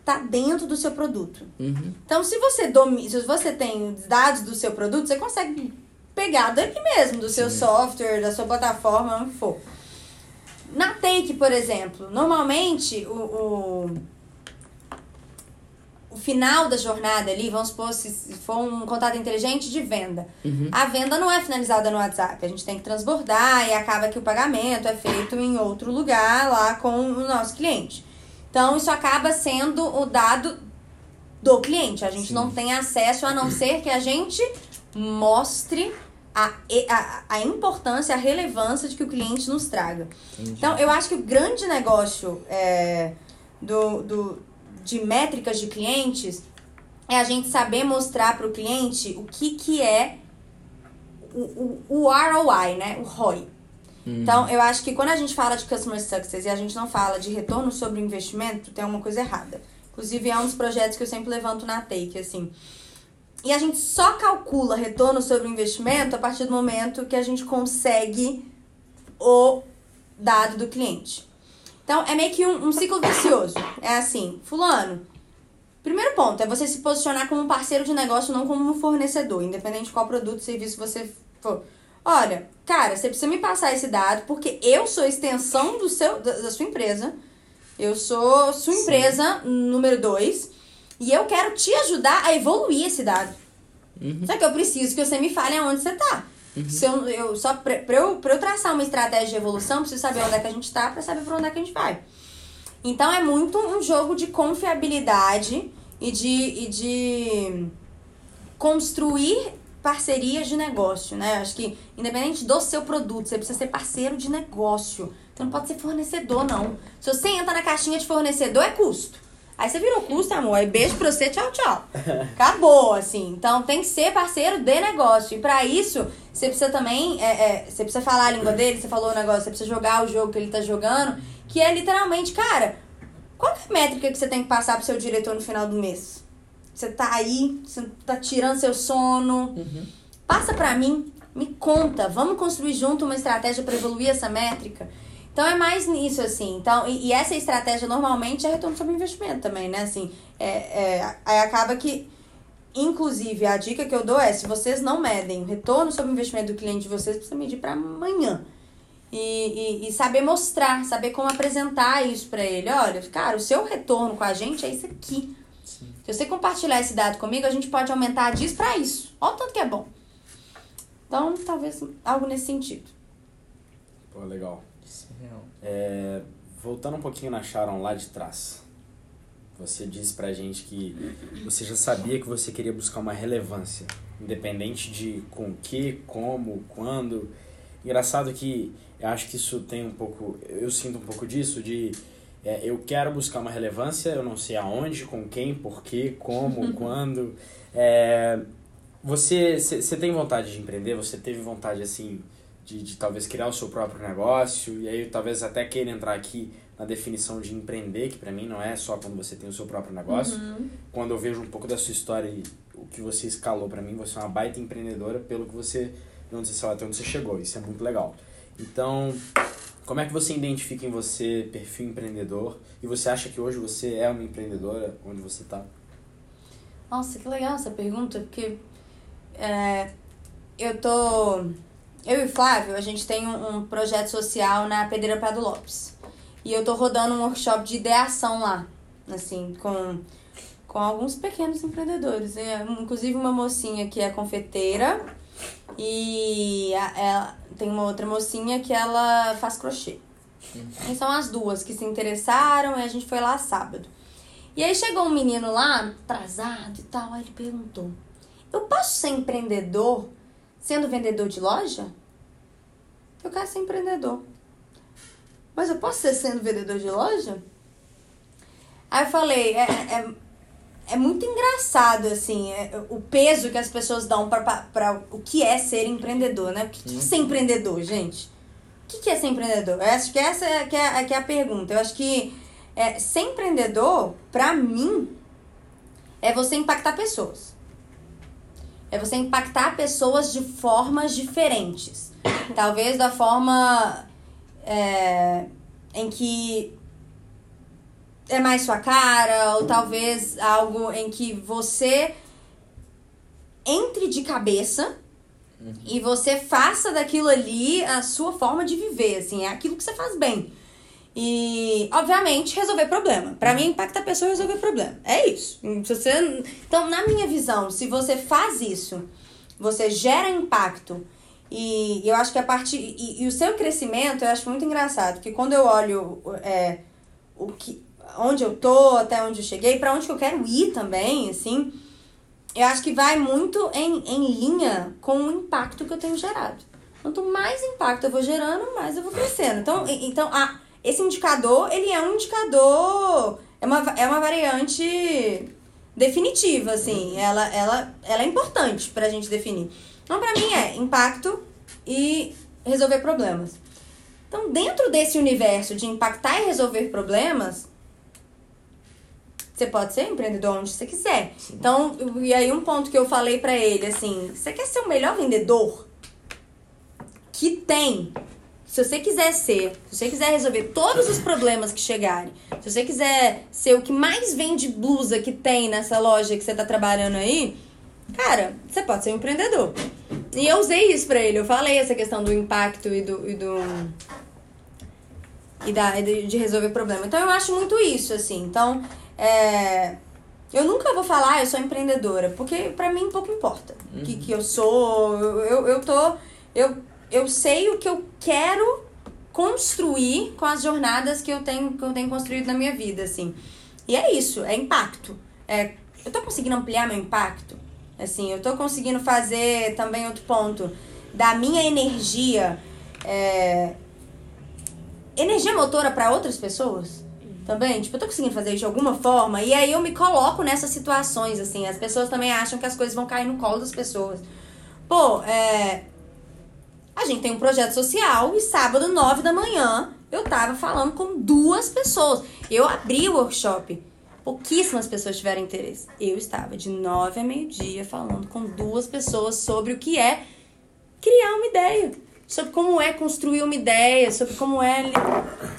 tá dentro do seu produto. Uhum. Então, se você domina, se você tem os dados do seu produto, você consegue pegar daqui mesmo, do seu software, da sua plataforma, onde for. Na Take, por exemplo, normalmente o, o, o final da jornada ali, vamos supor, se se for um contato inteligente de venda, a venda não é finalizada no WhatsApp. A gente tem que transbordar e acaba que o pagamento é feito em outro lugar lá com o nosso cliente. Então, isso acaba sendo o dado do cliente. A gente não tem acesso a não ser que a gente mostre a, a, a importância, a relevância de que o cliente nos traga. Então, eu acho que o grande negócio é, do, do, de métricas de clientes é a gente saber mostrar para o cliente o que, que é o, o, o ROI, né? O ROI. Então, eu acho que quando a gente fala de Customer Success e a gente não fala de retorno sobre investimento, tem uma coisa errada. Inclusive, é um dos projetos que eu sempre levanto na Take, assim. E a gente só calcula retorno sobre o investimento a partir do momento que a gente consegue o dado do cliente. Então, é meio que um, um ciclo vicioso. É assim, fulano, primeiro ponto é você se posicionar como um parceiro de negócio, não como um fornecedor, independente de qual produto, serviço você for. Olha, cara, você precisa me passar esse dado, porque eu sou extensão do seu, da, da sua empresa. Eu sou sua empresa número dois. E eu quero te ajudar a evoluir esse dado. Só que eu preciso que você me fale aonde você tá. Se eu, eu, só pra, pra eu, pra eu traçar uma estratégia de evolução, eu preciso saber onde é que a gente tá pra saber pra onde é que a gente vai. Então é muito um jogo de confiabilidade e de, e de construir parcerias de negócio, né? Acho que independente do seu produto, você precisa ser parceiro de negócio. Você não pode ser fornecedor, não. Se você entra na caixinha de fornecedor, é custo. Aí você virou custo, amor. Aí beijo pra você, tchau, tchau. Acabou, assim. Então tem que ser parceiro de negócio. E pra isso, você precisa também. É, é, você precisa falar a língua dele, você falou o negócio, você precisa jogar o jogo que ele tá jogando. Que é literalmente, cara, qual que é a métrica que você tem que passar pro seu diretor no final do mês? Você tá aí, você tá tirando seu sono. Passa pra mim, me conta. Vamos construir junto uma estratégia pra evoluir essa métrica. Então é mais nisso, assim. Então, e, e essa estratégia normalmente é retorno sobre investimento também, né? Assim, é, é, aí acaba que, inclusive, a dica que eu dou é: se vocês não medem o retorno sobre investimento do cliente de vocês, precisa medir para amanhã. E, e, e saber mostrar, saber como apresentar isso para ele. Olha, cara, o seu retorno com a gente é isso aqui. Se você compartilhar esse dado comigo, a gente pode aumentar disso para isso. Olha o tanto que é bom. Então, talvez algo nesse sentido. Pô, legal. É, voltando um pouquinho na Sharon lá de trás. Você disse pra gente que você já sabia que você queria buscar uma relevância, independente de com que, como, quando. Engraçado que eu acho que isso tem um pouco, eu sinto um pouco disso de É, eu quero buscar uma relevância, eu não sei aonde, com quem, por quê, como, quando. É, você, você tem vontade de empreender? Você teve vontade, assim, de, de talvez criar o seu próprio negócio? E aí talvez até queira entrar aqui na definição de empreender, que para mim não é só quando você tem o seu próprio negócio. Uhum. Quando eu vejo um pouco da sua história e o que você escalou para mim, você é uma baita empreendedora pelo que você, não sei, lá, até onde você chegou. Isso é muito legal. Então, como é que você identifica em você perfil empreendedor? E você acha que hoje você é uma empreendedora onde você está? Nossa, que legal essa pergunta, porque é, eu tô. Eu e Flávio, a gente tem um, um projeto social na Pedreira Prado Lopes. E eu tô rodando um workshop de ideação lá, assim, com, com alguns pequenos empreendedores. É, inclusive uma mocinha que é confeiteira e a, ela, tem uma outra mocinha que ela faz crochê. E são as duas que se interessaram e a gente foi lá sábado. E aí chegou um menino lá, atrasado e tal, aí ele perguntou: Eu posso ser empreendedor sendo vendedor de loja? Eu quero ser empreendedor. Mas eu posso ser sendo vendedor de loja? Aí eu falei, é, é, é muito engraçado, assim, é, o peso que as pessoas dão para o que é ser empreendedor, né? O que, que é ser empreendedor, gente? O que, que é ser empreendedor? Eu acho que essa é, que é, que é a pergunta. Eu acho que é, ser empreendedor, pra mim, é você impactar pessoas. É você impactar pessoas de formas diferentes. Talvez da forma é, em que é mais sua cara, ou talvez algo em que você entre de cabeça uhum. e você faça daquilo ali a sua forma de viver, assim, é aquilo que você faz bem. E, obviamente, resolver problema. Para mim, impacta a pessoa resolver problema. É isso. Se você, então, na minha visão, se você faz isso, você gera impacto e eu acho que a parte. E, e, o seu crescimento eu acho muito engraçado, porque quando eu olho é, o que, onde eu tô, até onde eu cheguei, para onde que eu quero ir também, assim, eu acho que vai muito em, em linha com o impacto que eu tenho gerado. Quanto mais impacto eu vou gerando, mais eu vou crescendo. Então, então a, esse indicador, ele é um indicador. É uma, é uma variante definitiva, assim. Ela, ela, ela é importante pra gente definir. Então, pra mim, é impacto e resolver problemas. Então, dentro desse universo de impactar e resolver problemas, você pode ser empreendedor onde você quiser. Sim. Então, e aí um ponto que eu falei para ele, assim, você quer ser o melhor vendedor que tem? Se você quiser ser, se você quiser resolver todos os problemas que chegarem, se você quiser ser o que mais vende blusa que tem nessa loja que você tá trabalhando aí, cara, você pode ser um empreendedor. E eu usei isso pra ele. Eu falei essa questão do impacto e do. E, do, e da, de resolver problema. Então eu acho muito isso, assim. Então, é, eu nunca vou falar, eu sou empreendedora, porque pra mim pouco importa o uhum. que, que eu sou. Eu, eu, eu tô. Eu, eu sei o que eu quero construir com as jornadas que eu tenho, que eu tenho construído na minha vida, assim. E é isso, é impacto. É, eu tô conseguindo ampliar meu impacto? Assim, eu tô conseguindo fazer também outro ponto da minha energia. É, energia motora para outras pessoas também. Tipo, eu tô conseguindo fazer isso de alguma forma. E aí eu me coloco nessas situações, assim. As pessoas também acham que as coisas vão cair no colo das pessoas. Pô, é. A gente tem um projeto social e sábado, nove da manhã, eu tava falando com duas pessoas. Eu abri o workshop pouquíssimas pessoas tiveram interesse. Eu estava de nove a meio-dia falando com duas pessoas sobre o que é criar uma ideia. Sobre como é construir uma ideia, sobre como é.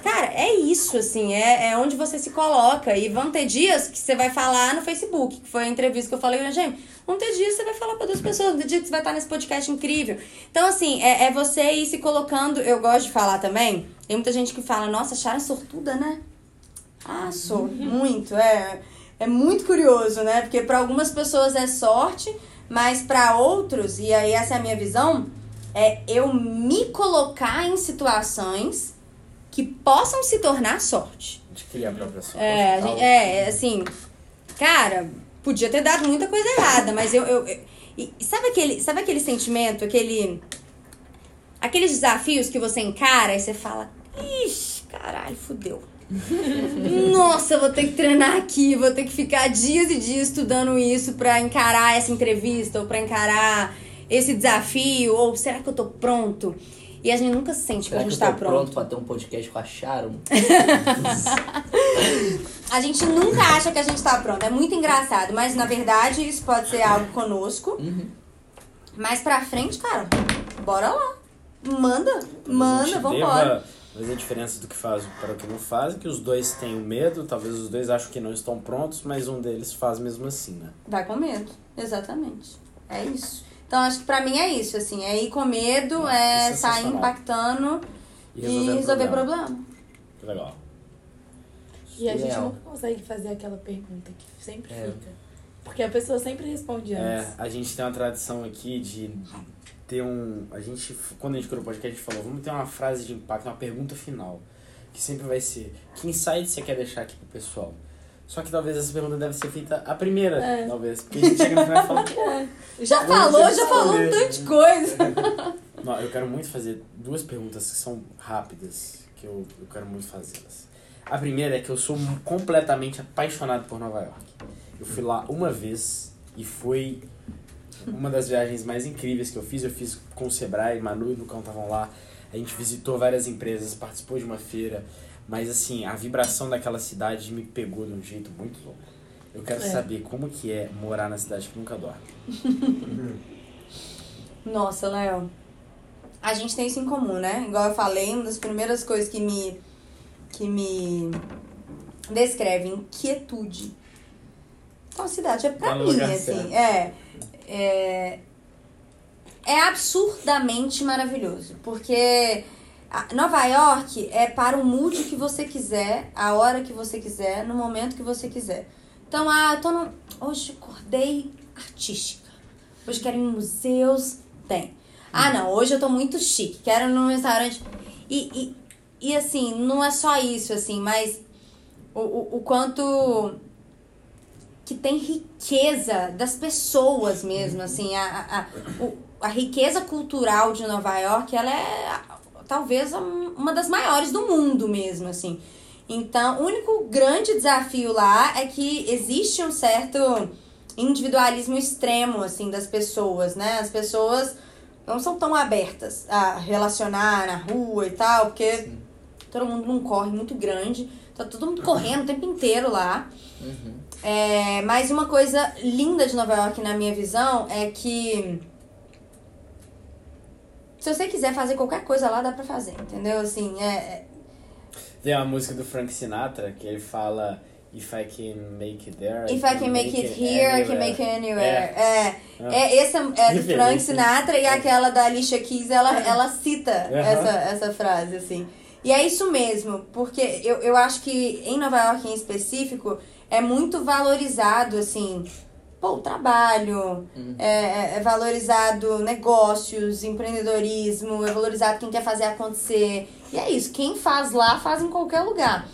Cara, é isso, assim, é, é onde você se coloca. E vão ter dias que você vai falar no Facebook, que foi a entrevista que eu falei, gente, vão ter dias que você vai falar para duas pessoas, vão ter dias que você vai estar nesse podcast incrível. Então, assim, é, é você ir se colocando. Eu gosto de falar também. Tem muita gente que fala, nossa, Sharon é sortuda, né? Ah, sou. Muito. É, é muito curioso, né? Porque para algumas pessoas é sorte, mas para outros, e aí essa é a minha visão, é eu me colocar em situações que possam se tornar sorte. De criar a própria sorte. É, gente, é, assim, cara, podia ter dado muita coisa errada, mas eu, eu, eu e sabe aquele, sabe aquele sentimento, aquele aqueles desafios que você encara e você fala, ixi, caralho, fudeu Nossa, vou ter que treinar aqui, vou ter que ficar dias e dias estudando isso pra encarar essa entrevista ou pra encarar esse desafio, ou será que eu tô pronto? E a gente nunca sente Será que a que gente eu tá tô pronto. pronto pra ter um podcast com a Sharon? A gente nunca acha que a gente tá pronto. É muito engraçado, mas na verdade isso pode ser algo conosco. Uhum. Mais pra frente, cara, bora lá. Manda, manda, vambora. fazer a diferença do que faz para o que não faz, é que os dois têm o medo, talvez os dois acham que não estão prontos, mas um deles faz mesmo assim, né? Vai com medo, exatamente. É isso. Então acho que pra mim é isso, assim, é ir com medo, é sensacional. sair impactando E e resolver, resolver o problema. problema. Que legal. E a gente nunca consegue fazer aquela pergunta que sempre É. fica. Porque a pessoa sempre responde É, antes. a gente tem uma tradição aqui de ter um. A gente, quando a gente criou o podcast, a gente falou, vamos ter uma frase de impacto, uma pergunta final. Que sempre vai ser, que insight você quer deixar aqui pro pessoal? Só que talvez essa pergunta deve ser feita a primeira, É. talvez. Porque a gente chega no final e fala, pô, Já falou, já responder. falou um tanto de coisa. Não, eu quero muito fazer duas perguntas que são rápidas, que eu, eu quero muito fazê-las. A primeira é que eu sou completamente apaixonado por Nova York. Eu fui lá uma vez e foi uma das viagens mais incríveis que eu fiz. Eu fiz com o Sebrae, Manu e o Lucão estavam lá. A gente visitou várias empresas, participou de uma feira. Mas assim, a vibração daquela cidade me pegou de um jeito muito louco. Eu quero É. saber como que é morar na cidade que nunca dorme. Nossa, Léo. A gente tem isso em comum, né? Igual eu falei, uma das primeiras coisas que me. que me descreve inquietude. Então a cidade é pra Tá mim, assim. É, é. É absurdamente maravilhoso. Porque Nova York é para o mood que você quiser, a hora que você quiser, no momento que você quiser. Então, ah, eu tô no. Hoje acordei artística. Hoje quero ir em museus. Tem. Ah, não, hoje eu tô muito chique. Quero ir num restaurante. E, e, e assim, não é só isso, assim, mas o, o, o quanto que tem riqueza das pessoas mesmo, assim, a, a, a, o- a riqueza cultural de Nova York, ela é talvez uma das maiores do mundo mesmo, assim. Então, o único grande desafio lá é que existe um certo individualismo extremo, assim, das pessoas, né? As pessoas não são tão abertas a relacionar na rua e tal, porque todo mundo num corre muito grande, tá todo mundo correndo o tempo inteiro lá. Uhum. É, mas uma coisa linda de Nova York, na minha visão, é que se você quiser fazer qualquer coisa lá, dá pra fazer, entendeu? Assim, é, é- Tem uma música do Frank Sinatra que ele fala If I can make it there. If I can make it here, I can make it anywhere. É, Ah. é, essa é do Frank Referência. Sinatra e aquela da Alicia Keys, ela, ela cita essa, essa frase, assim. E é isso mesmo, porque eu, eu acho que em Nova York em específico é muito valorizado, assim, pô, o trabalho, é, é- é valorizado negócios, empreendedorismo, é valorizado quem quer fazer acontecer. E é isso, quem faz lá faz em qualquer lugar.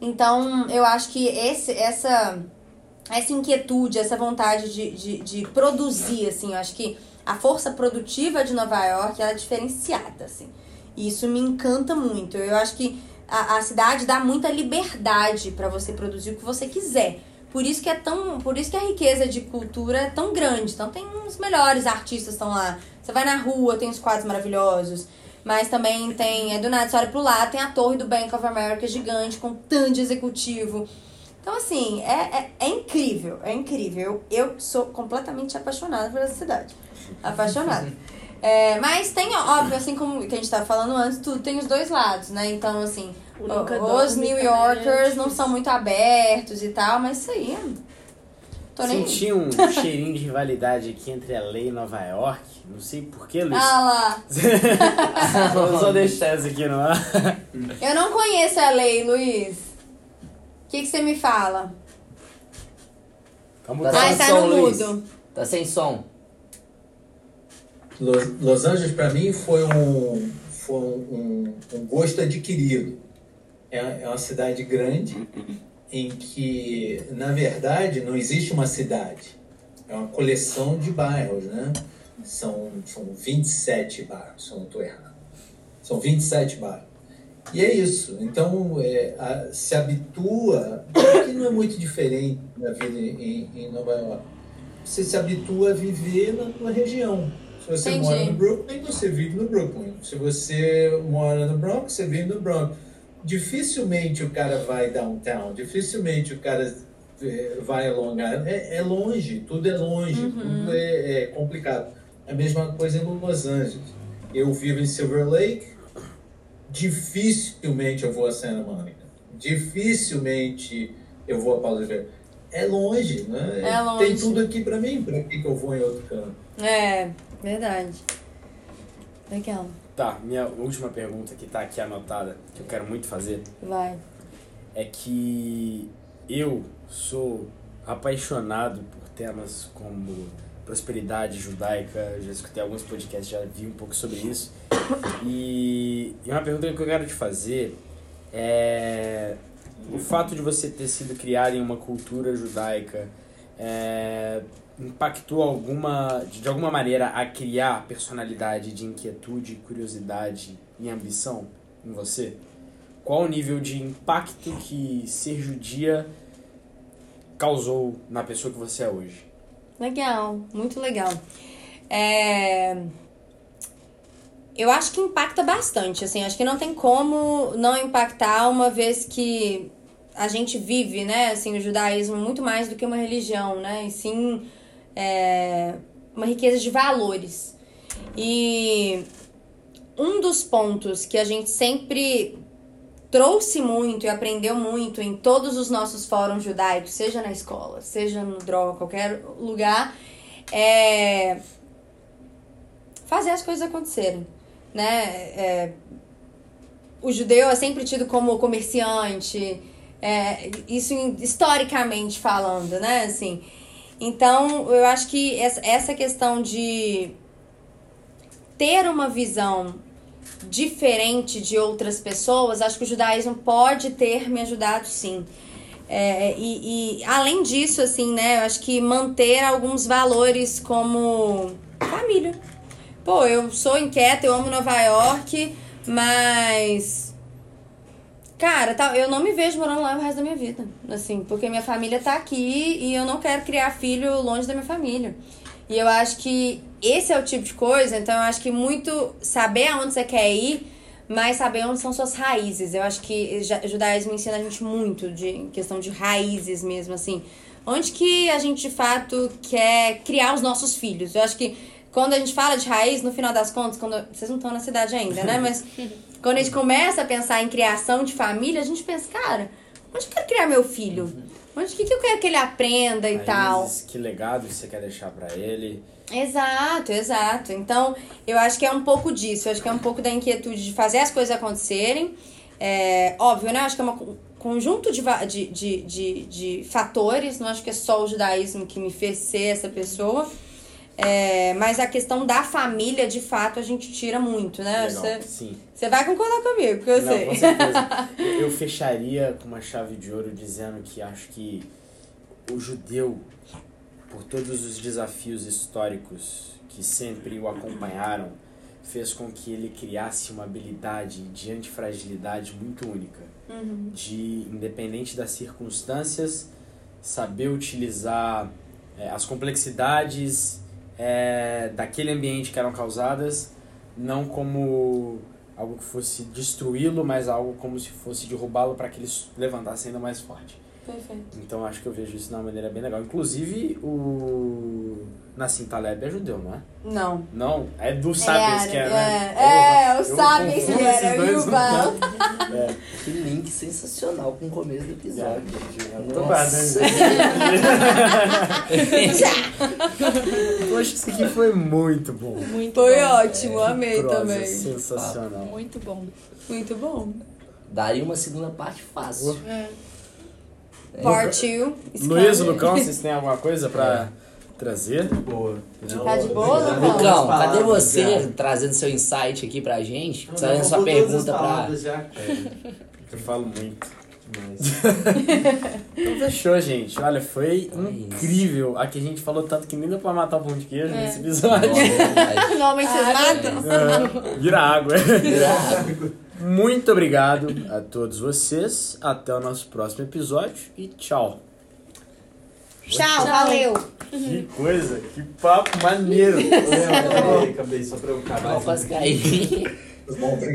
Então, eu acho que esse, essa, essa inquietude, essa vontade de, de, de produzir, assim, eu acho que a força produtiva de Nova York ela é diferenciada, assim. E isso me encanta muito. Eu acho que a, a cidade dá muita liberdade para você produzir o que você quiser. Por isso que é tão, por isso que a riqueza de cultura é tão grande. Então tem os melhores artistas estão lá. Você vai na rua, tem os quadros maravilhosos. Mas também tem, é do nada, você olha pro lado, tem a torre do Bank of America gigante, com tanto de executivo. Então, assim, é, é, é incrível, é incrível. Eu, eu sou completamente apaixonada por essa cidade. Apaixonada. É, mas tem, óbvio, assim como que a gente tava falando antes, tudo tem os dois lados, né? Então, assim, os New é Yorkers não são muito abertos e tal, mas isso aí. Tô nem. Senti um cheirinho de rivalidade aqui entre a lei e Nova York. Não sei porquê, Luiz. Ah lá. Vou só deixar isso aqui no ar. Eu não conheço a lei, Luiz. O que, que você me fala? Tá. Ai, sem tá som, no Luiz. mudo. Tá sem som. Los, Los Angeles, para mim, foi um, foi um, um gosto adquirido. É, é uma cidade grande em que, na verdade, não existe uma cidade. É uma coleção de bairros, né? São, são 27 bairros, se eu não estou errado. São 27 bairros. E é isso. Então, é, a- se habitua, que não é muito diferente na vida em, em Nova York. Você se habitua a viver na tua região. Se você Entendi. mora no Brooklyn, você vive no Brooklyn. Se você mora no Bronx, você vive no Bronx. Dificilmente o cara vai downtown, dificilmente o cara eh, vai alongar. É, é longe, tudo é longe, tudo é, é complicado. A mesma coisa em Los Angeles. Eu vivo em Silver Lake, dificilmente eu vou a Santa Mônica. Dificilmente eu vou a Paulo Verde. É longe, né? É longe. Tem tudo aqui pra mim, pra que que eu vou em outro canto? É, verdade. Legal. Tá, minha última pergunta que tá aqui anotada, que eu quero muito fazer, Vai. é que eu sou apaixonado por temas como prosperidade judaica, já escutei alguns podcasts, já vi um pouco sobre isso. E, e uma pergunta que eu quero te fazer é o fato de você ter sido criado em uma cultura judaica é, impactou alguma de alguma maneira a criar personalidade de inquietude, curiosidade e ambição em você? Qual o nível de impacto que ser judia causou na pessoa que você é hoje? Legal, muito legal. É... Eu acho que impacta bastante, assim, acho que não tem como não impactar uma vez que a gente vive, né, assim, o judaísmo muito mais do que uma religião, né, e sim é, uma riqueza de valores. E um dos pontos que a gente sempre trouxe muito e aprendeu muito em todos os nossos fóruns judaicos, seja na escola, seja no DRO, qualquer lugar, é fazer as coisas acontecerem, né? É, o judeu é sempre tido como comerciante, é, isso historicamente falando, né? Assim, então eu acho que essa, questão de ter uma visão diferente de outras pessoas, acho que o judaísmo pode ter me ajudado sim. É, e, e além disso, assim, né, eu acho que manter alguns valores como família. Pô, eu sou inquieta, eu amo Nova York, mas. Cara, tá, eu não me vejo morando lá o resto da minha vida. Assim, porque minha família tá aqui e eu não quero criar filho longe da minha família. E eu acho que esse é o tipo de coisa, então eu acho que muito saber aonde você quer ir, mas saber onde são suas raízes. Eu acho que o judaísmo ensina a gente muito de em questão de raízes mesmo, assim. Onde que a gente de fato quer criar os nossos filhos? Eu acho que quando a gente fala de raiz, no final das contas, quando vocês não estão na cidade ainda, né? Mas quando a gente começa a pensar em criação de família, a gente pensa, cara, onde eu quero criar meu filho? Onde que, que eu quero que ele aprenda e tal? Que legado você quer deixar pra ele? Exato, exato. Então, eu acho que é um pouco disso. Eu acho que é um pouco da inquietude de fazer as coisas acontecerem. É, óbvio, né? Eu acho que é um conjunto de, de, de, de, de fatores. Não acho que é só o judaísmo que me fez ser essa pessoa. É, mas a questão da família, de fato, a gente tira muito, né? Legal, Você, sim. você vai concordar comigo, porque eu Não, sei. com certeza. Eu fecharia com uma chave de ouro dizendo que acho que o judeu, por todos os desafios históricos que sempre o acompanharam, fez com que ele criasse uma habilidade de antifragilidade muito única. De, independente das circunstâncias, saber utilizar é, as complexidades é, daquele ambiente que eram causadas, não como algo que fosse destruí-lo, mas algo como se fosse derrubá-lo para que ele levantasse ainda mais forte. Perfeito. Então acho que eu vejo isso de uma maneira bem legal. Inclusive o Nassim Taleb é judeu, não é? Não. Não, é do Sapiens é, que é, é, né? é, Porra, o Sapiens que era, tanto. É. Que link sensacional com o começo do episódio. Isso aqui. Poxa, isso aqui foi muito bom. Muito Foi bom. ótimo, amei Prosa também. sensacional. Muito bom. Muito bom. Daria uma segunda parte fácil. É. Part 2. Luiz, Lucão, vocês têm alguma coisa pra trazer? Boa. Tá de boa, Lucão? Lucão, cadê você já. trazendo seu insight aqui pra gente? Não, Trazendo sua pergunta pra. já. Eu falo muito. Mas... Então fechou, gente. Olha, foi é isso. incrível. Aqui a gente falou tanto que nem deu pra matar o pão de queijo nesse episódio. Normalmente vocês matam. É, Vira água. Muito obrigado a todos vocês. Até o nosso próximo episódio e tchau. Tchau, valeu. Que coisa, que papo maneiro. Peraí, acabei só pra eu acabar. Bom, obrigado.